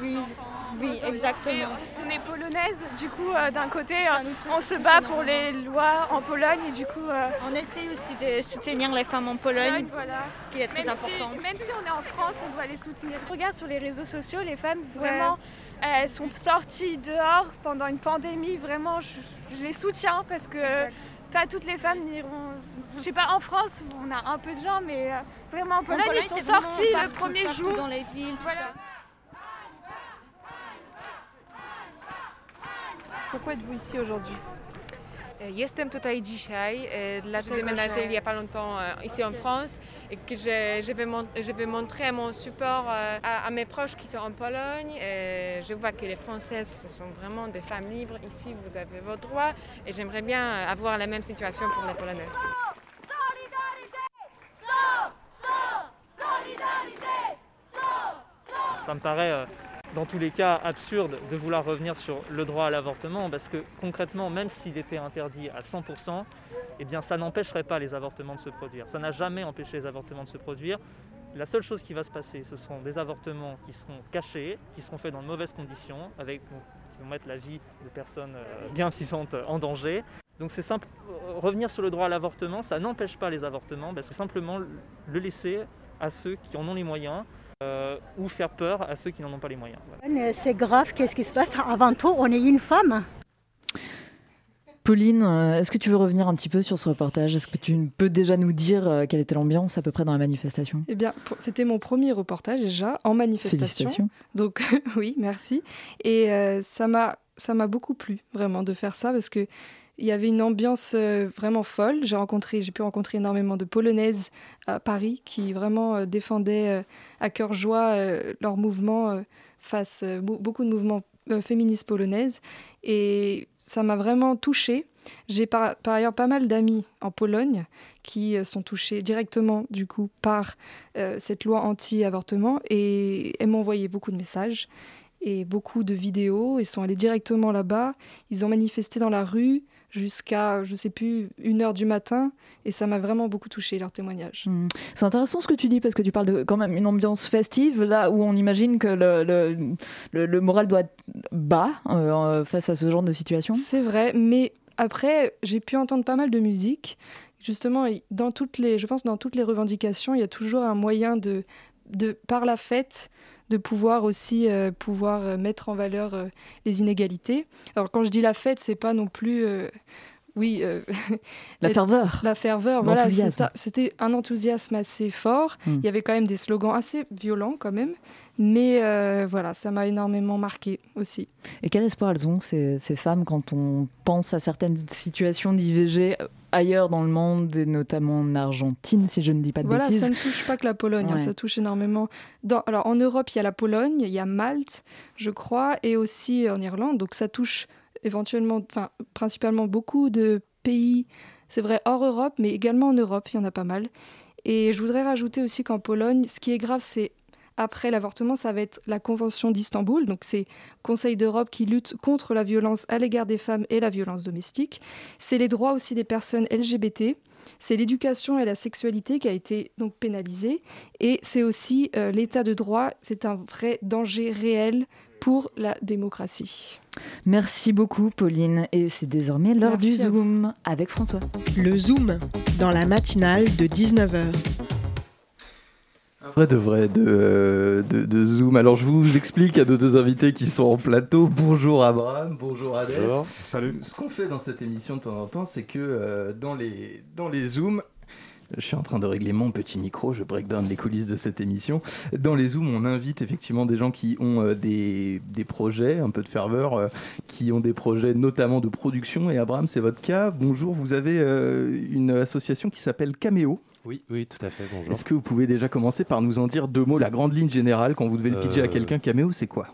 oui, oui, exactement. On est polonaise, du coup, euh, d'un côté, euh, on se bat pour les lois en Pologne et du coup, euh, On essaie aussi de soutenir les femmes en Pologne, voilà. qui est très Même important. si, même si on est en France, on doit les soutenir. Regarde sur les réseaux sociaux, les femmes, vraiment, elles sont sorties dehors pendant une pandémie. Vraiment, je, je les soutiens parce que Exact. pas toutes les femmes n'iront. Je sais pas, en France, on a un peu de gens, mais euh, vraiment en Pologne, ils sont sortis le premier partout jour. dans les villes. tout Voilà. ça. Pourquoi êtes-vous ici aujourd'hui? Jestem tutaj dzisiaj, e, dlatego J'ai déménagé że il y a pas longtemps euh, ici en France et que je, je, vais, mon- je vais montrer mon support à, à mes proches qui sont en Pologne. Et je vois que les Françaises, ce sont vraiment des femmes libres. Ici, vous avez vos droits et j'aimerais bien avoir la même situation pour les Polonaises. Ça me paraît, euh, dans tous les cas, absurde de vouloir revenir sur le droit à l'avortement, parce que concrètement, même s'il était interdit à 100%, eh ça n'empêcherait pas les avortements de se produire. Ça n'a jamais empêché les avortements de se produire. La seule chose qui va se passer, ce sont des avortements qui seront cachés, qui seront faits dans de mauvaises conditions, avec, qui vont mettre la vie de personnes euh, bien vivantes en danger. Donc c'est simple, euh, revenir sur le droit à l'avortement, ça n'empêche pas les avortements, c'est simplement le laisser à ceux qui en ont les moyens, euh, ou faire peur à ceux qui n'en ont pas les moyens. Voilà. C'est grave, qu'est-ce qui se passe Avant tout, on est une femme. Pauline, euh, est-ce que tu veux revenir un petit peu sur ce reportage Est-ce que tu peux déjà nous dire euh, quelle était l'ambiance à peu près dans la manifestation? Eh bien, c'était mon premier reportage déjà en manifestation. Donc (laughs) oui, merci. Et euh, ça m'a ça m'a beaucoup plu vraiment de faire ça parce que il y avait une ambiance euh, vraiment folle. J'ai rencontré, j'ai pu rencontrer énormément de Polonaises à Paris qui vraiment euh, défendaient euh, à cœur joie leur mouvement face beau- beaucoup de mouvements féministes polonaises et ça m'a vraiment touchée. J'ai par, ailleurs pas mal d'amis en Pologne qui sont touchés directement du coup par cette loi anti-avortement et elles m'ont envoyé beaucoup de messages et beaucoup de vidéos. Ils sont allés directement là-bas. Ils ont manifesté dans la rue jusqu'à, je sais plus, une heure du matin. Et ça m'a vraiment beaucoup touché, leur témoignage. Hmm. C'est intéressant ce que tu dis parce que tu parles de quand même une ambiance festive là où on imagine que le, le, le- le moral doit être bas euh, face à ce genre de situation. C'est vrai, mais après, j'ai pu entendre pas mal de musique. Justement, dans toutes les, je pense dans toutes les revendications, il y a toujours un moyen de, de par la fête, de pouvoir aussi euh, pouvoir euh, mettre en valeur euh, les inégalités. Alors quand je dis la fête, c'est pas non plus oui. euh, La (laughs) ferveur. La ferveur, voilà. C'était un enthousiasme assez fort. Mm. Il y avait quand même des slogans assez violents, quand même. Mais euh, voilà, ça m'a énormément marqué aussi. Et quel espoir elles ont, ces, ces femmes, quand on pense à certaines situations d'IVG ailleurs dans le monde, et notamment en Argentine, si je ne dis pas de Voilà, bêtises? ça ne touche pas que la Pologne, hein, ça touche énormément. Dans, alors en Europe, il y a la Pologne, il y a Malte, je crois, et aussi en Irlande. Donc ça touche éventuellement, enfin principalement beaucoup de pays, c'est vrai, hors Europe, mais également en Europe, il y en a pas mal. Et je voudrais rajouter aussi qu'en Pologne, ce qui est grave, c'est après l'avortement, ça va être la Convention d'Istanbul, donc c'est Conseil d'Europe qui lutte contre la violence à l'égard des femmes et la violence domestique. C'est les droits aussi des personnes LGBT. C'est l'éducation et la sexualité qui a été donc pénalisée. Et c'est aussi euh, l'état de droit. C'est un vrai danger réel pour la démocratie. Merci beaucoup, Pauline. Et c'est désormais l'heure du vous. Zoom avec François. Le Zoom, dans la matinale de 19h. Un vrai de vrai de, euh, de, de Zoom. Alors je vous explique à nos deux invités qui sont en plateau. Bonjour Abraham, bonjour Adès. Bonjour, salut. Ce qu'on fait dans cette émission de temps en temps, c'est que euh, dans, les, dans les Zooms, je suis en train de régler mon petit micro, je break down les coulisses de cette émission. Dans les Zooms, on invite effectivement des gens qui ont euh, des, des projets, un peu de ferveur, euh, qui ont des projets notamment de production. Et Abraham, c'est votre cas. Bonjour, vous avez euh, une association qui s'appelle Cameo. Oui, oui, tout à fait, bonjour. Est-ce que vous pouvez déjà commencer par nous en dire deux mots, la grande ligne générale, quand vous devez le pitcher à Euh, quelqu'un, Cameo, c'est quoi?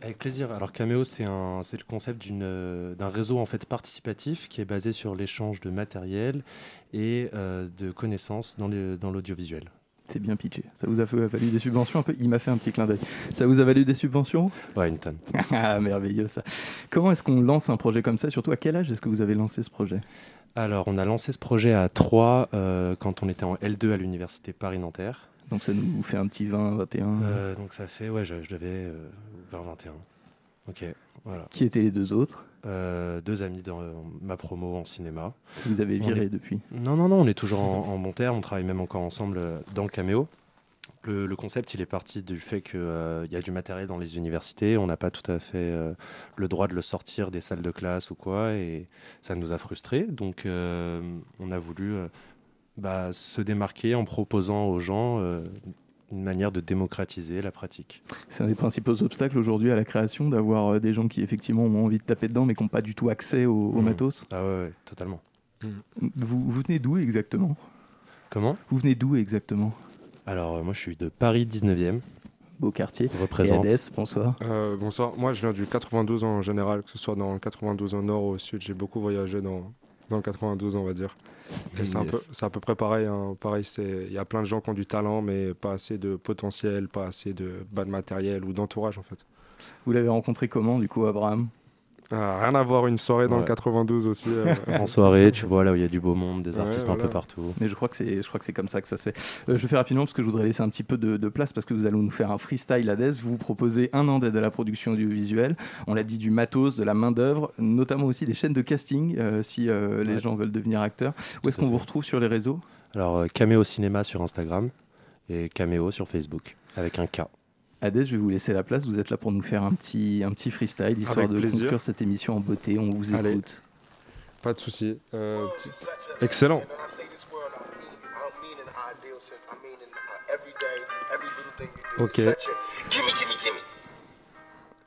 Avec plaisir. Alors Cameo, c'est un, c'est le concept d'une, euh, d'un réseau en fait participatif qui est basé sur l'échange de matériel et euh, de connaissances dans, le, dans l'audiovisuel. C'est bien pitché. Ça vous a valu des subventions un peu? Il m'a fait un petit clin d'œil. Ça vous a valu des subventions? Ouais, une tonne. (laughs) Ah, merveilleux ça. Comment est-ce qu'on lance un projet comme ça? Surtout à quel âge est-ce que vous avez lancé ce projet? Alors, on a lancé ce projet à 3 quand on était en L2 à l'université Paris-Nanterre. Donc ça nous fait un petit 20, 21. Euh, donc ça fait, ouais, je, je devais euh, vers 21. Ok, voilà. Qui étaient les deux autres? Euh, Deux amis dans euh, ma promo en cinéma. Vous avez On viré est- depuis? Non, non, non, on est toujours en, en bon terme, on travaille même encore ensemble euh, dans le caméo. Le, le concept, il est parti du fait qu'il y a du matériel dans les universités, on n'a pas tout à fait euh, le droit de le sortir des salles de classe ou quoi, et ça nous a frustrés. Donc, euh, on a voulu euh, bah, se démarquer en proposant aux gens euh, une manière de démocratiser la pratique. C'est un des principaux obstacles aujourd'hui à la création, d'avoir euh, des gens qui effectivement ont envie de taper dedans mais qui n'ont pas du tout accès au, au Mhm. matos. Ah ouais, ouais, totalement. Vous, vous venez d'où exactement? Comment? Vous venez d'où exactement? Alors, euh, moi, je suis de Paris 19e. Beau quartier. Représente. Et bonsoir. Euh, bonsoir, moi je viens du 92 en général, que ce soit dans le 92 au nord ou au sud, j'ai beaucoup voyagé dans, dans le 92 on va dire. Et c'est un Yes. peu- c'est à peu près pareil, hein. pareil c'est- il y a plein de gens qui ont du talent mais pas assez de potentiel, pas assez de bas de matériel ou d'entourage en fait. Vous l'avez rencontré comment du coup, Abraham? Ah, rien à voir, une soirée dans le Ouais. 92 aussi. euh. (laughs) En soirée, tu (laughs) vois, là où il y a du beau monde, des Ouais, artistes un peu partout. Mais je crois que c'est, je crois que c'est comme ça que ça se fait. Euh, je fais rapidement parce que je voudrais laisser un petit peu de, de place parce que vous allez nous faire un freestyle Hades. Vous proposez un an d'aide à la production audiovisuelle. On l'a dit du matos, de la main d'œuvre, notamment aussi des chaînes de casting euh, si euh, les Ouais. gens veulent devenir acteurs. Où est-ce à qu'on vous retrouve sur les réseaux? Alors, euh, Caméo Cinéma sur Instagram et Caméo sur Facebook, avec un K. Hades, je vais vous laisser la place. Vous êtes là pour nous faire un petit, un petit freestyle histoire Avec de plaisir. conclure cette émission en beauté. On vous Allez. écoute. Pas de souci. Euh, petit- Excellent. Ok. Gimme, gimme, gimme.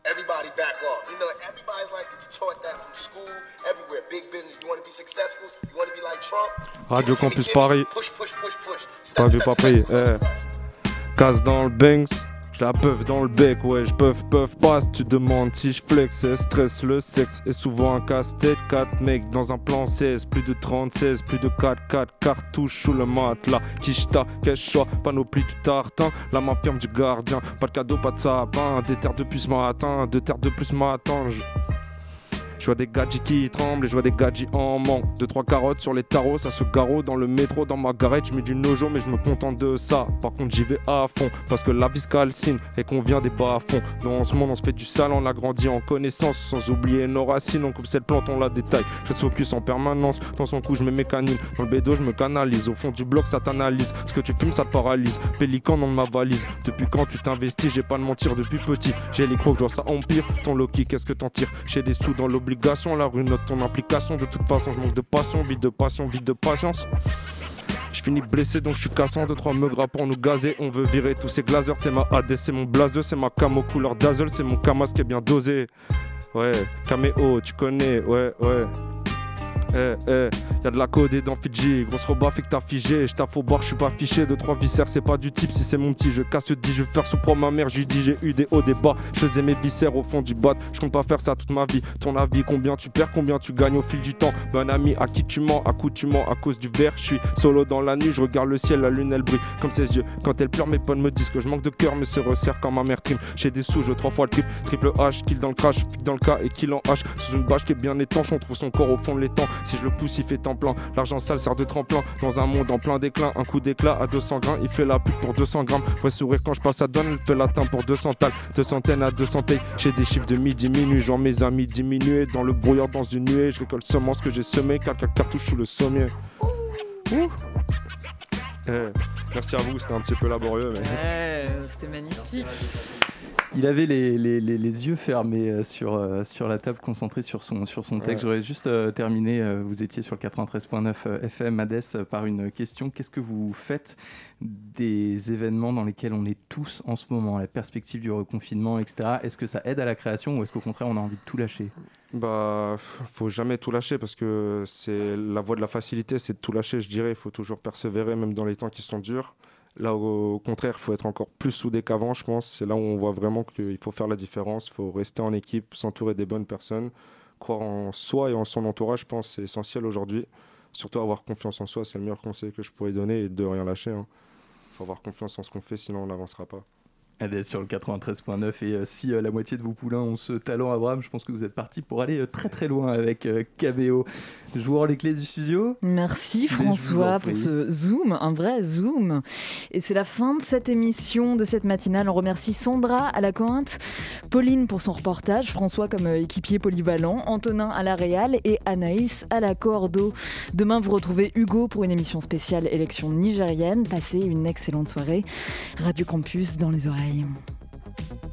Everybody back off. You know, everybody's like you taught that from school, everywhere. Big business. You want to be successful? You want to be like Trump? Radio Campus. Paris. Push, push, push, push. Pas vu, pas pris. eh. Casse dans le Banks. La peuf dans le bec, ouais, je peuf, peuf pas. Si tu demandes si je flex, stress, le sexe est souvent un casse-tête. 4 mecs dans un plan 16, plus de 36, plus de 4, 4 cartouches sous le matelas. Kishta, Kesha, panoplie du tartin. La main ferme du gardien, pas de cadeau, pas de sapin. Des terres de plus matin, deux terres de plus matin. Je... Je vois des gadgets qui tremblent et je vois des gadgets en manque. Deux, trois carottes sur les tarots, ça se garrot dans le métro, dans ma garette. Je mets du nojo, mais je me contente de ça. Par contre, j'y vais à fond parce que la vie se calcine et qu'on vient des bas à fond. Dans ce monde, on se fait du sale, on a grandi en connaissance. Sans oublier nos racines, on coupe cette plante, on la détaille. Je focus en permanence. Dans son cou, je mets mes canines. Dans le bédo, je me canalise. Au fond du bloc, ça t'analyse. Ce que tu fumes, ça te paralyse. Pélican dans ma valise. Depuis quand tu t'investis, j'ai pas de mentir depuis petit. J'ai les crocs, je vois ça empire. Ton Loki, qu'est-ce que t'en tires? J'ai des sous dans l'obligation La rue note ton implication. De toute façon, je manque de passion, vide de passion, vide de patience. Je finis blessé donc je suis cassant, deux trois meugras pour nous gazer. On veut virer tous ces glazeurs, t'es ma AD, c'est mon blaseux, c'est ma camo couleur dazzle, c'est mon camas qui est bien dosé. Ouais, caméo, tu connais, ouais, ouais. Eh, eh, y'a de la codée dans Fidji, grosse roba fait que t'as figé, j't'affe au bar, j'suis pas fiché, de trois viscères, c'est pas du type, si c'est mon petit, je casse 10, je vais faire sous ma mère, j'lui dis j'ai eu des hauts, des bas, je faisais mes viscères au fond du bat, je compte pas faire ça toute ma vie, ton avis, combien tu perds, combien tu gagnes au fil du temps, ben ami, à qui tu mens, à coup tu mens, à cause du verre, je suis solo dans la nuit, je regarde le ciel, la lune elle brille comme ses yeux, quand elle pleure, mes potes me disent que je manque de cœur, mais se resserre quand ma mère trime, j'ai des sous, je trois fois le trip, triple H, kill dans le crash, dans le cas et kill en H, sous une bâche qui est bien étanche, on trouve son corps au fond de l'étang, si je le pousse, il fait en plan. L'argent sale sert de tremplin dans un monde en plein déclin. Un coup d'éclat à 200 grains, il fait la pute pour 200 grammes. Vrai sourire quand je passe à donne, il fait latin pour 200 tales. De centaines à 200 tailles. J'ai des chiffres de midi, minuit, genre mes amis diminués. Dans le brouillard, dans une nuée, je récolte seulement ce que j'ai semé. Quelqu'un cartouche sous le sommier. Ouh. Eh, merci à vous, c'était un petit peu laborieux. Mais... C'était magnifique. Il avait les, les, les, les yeux fermés euh, sur, euh, sur la table, concentré sur son, sur son texte. Ouais. J'aurais juste euh, terminé, euh, vous étiez sur le 93.9 euh, FM Hades, euh, par une question. Qu'est-ce que vous faites des événements dans lesquels on est tous en ce moment, la perspective du reconfinement, etc. Est-ce que ça aide à la création ou est-ce qu'au contraire on a envie de tout lâcher? Bah, faut jamais tout lâcher parce que c'est la voie de la facilité, c'est de tout lâcher, je dirais. Il faut toujours persévérer, même dans les temps qui sont durs. Là, au, contraire, il faut être encore plus soudé qu'avant, je pense. C'est là où on voit vraiment qu'il faut faire la différence. Il faut rester en équipe, s'entourer des bonnes personnes, croire en soi et en son entourage, je pense, c'est essentiel aujourd'hui. Surtout avoir confiance en soi, c'est le meilleur conseil que je pourrais donner et de rien lâcher. Il faut avoir confiance en ce qu'on fait, sinon on n'avancera pas. Hades sur le 93.9 et euh, si euh, la moitié de vos poulains ont ce talent Abraham, je pense que vous êtes parti pour aller euh, très très loin avec KBO. Je vous rends les clés du studio. Merci François pour ce zoom, un vrai zoom. Et c'est la fin de cette émission, de cette matinale. On remercie Sandra à la cointe, Pauline pour son reportage, François comme équipier polyvalent, Antonin à la réal et Anaïs à la cordo. Demain, vous retrouvez Hugo pour une émission spéciale élection nigérienne. Passez une excellente soirée. Radio Campus dans les oreilles. velho.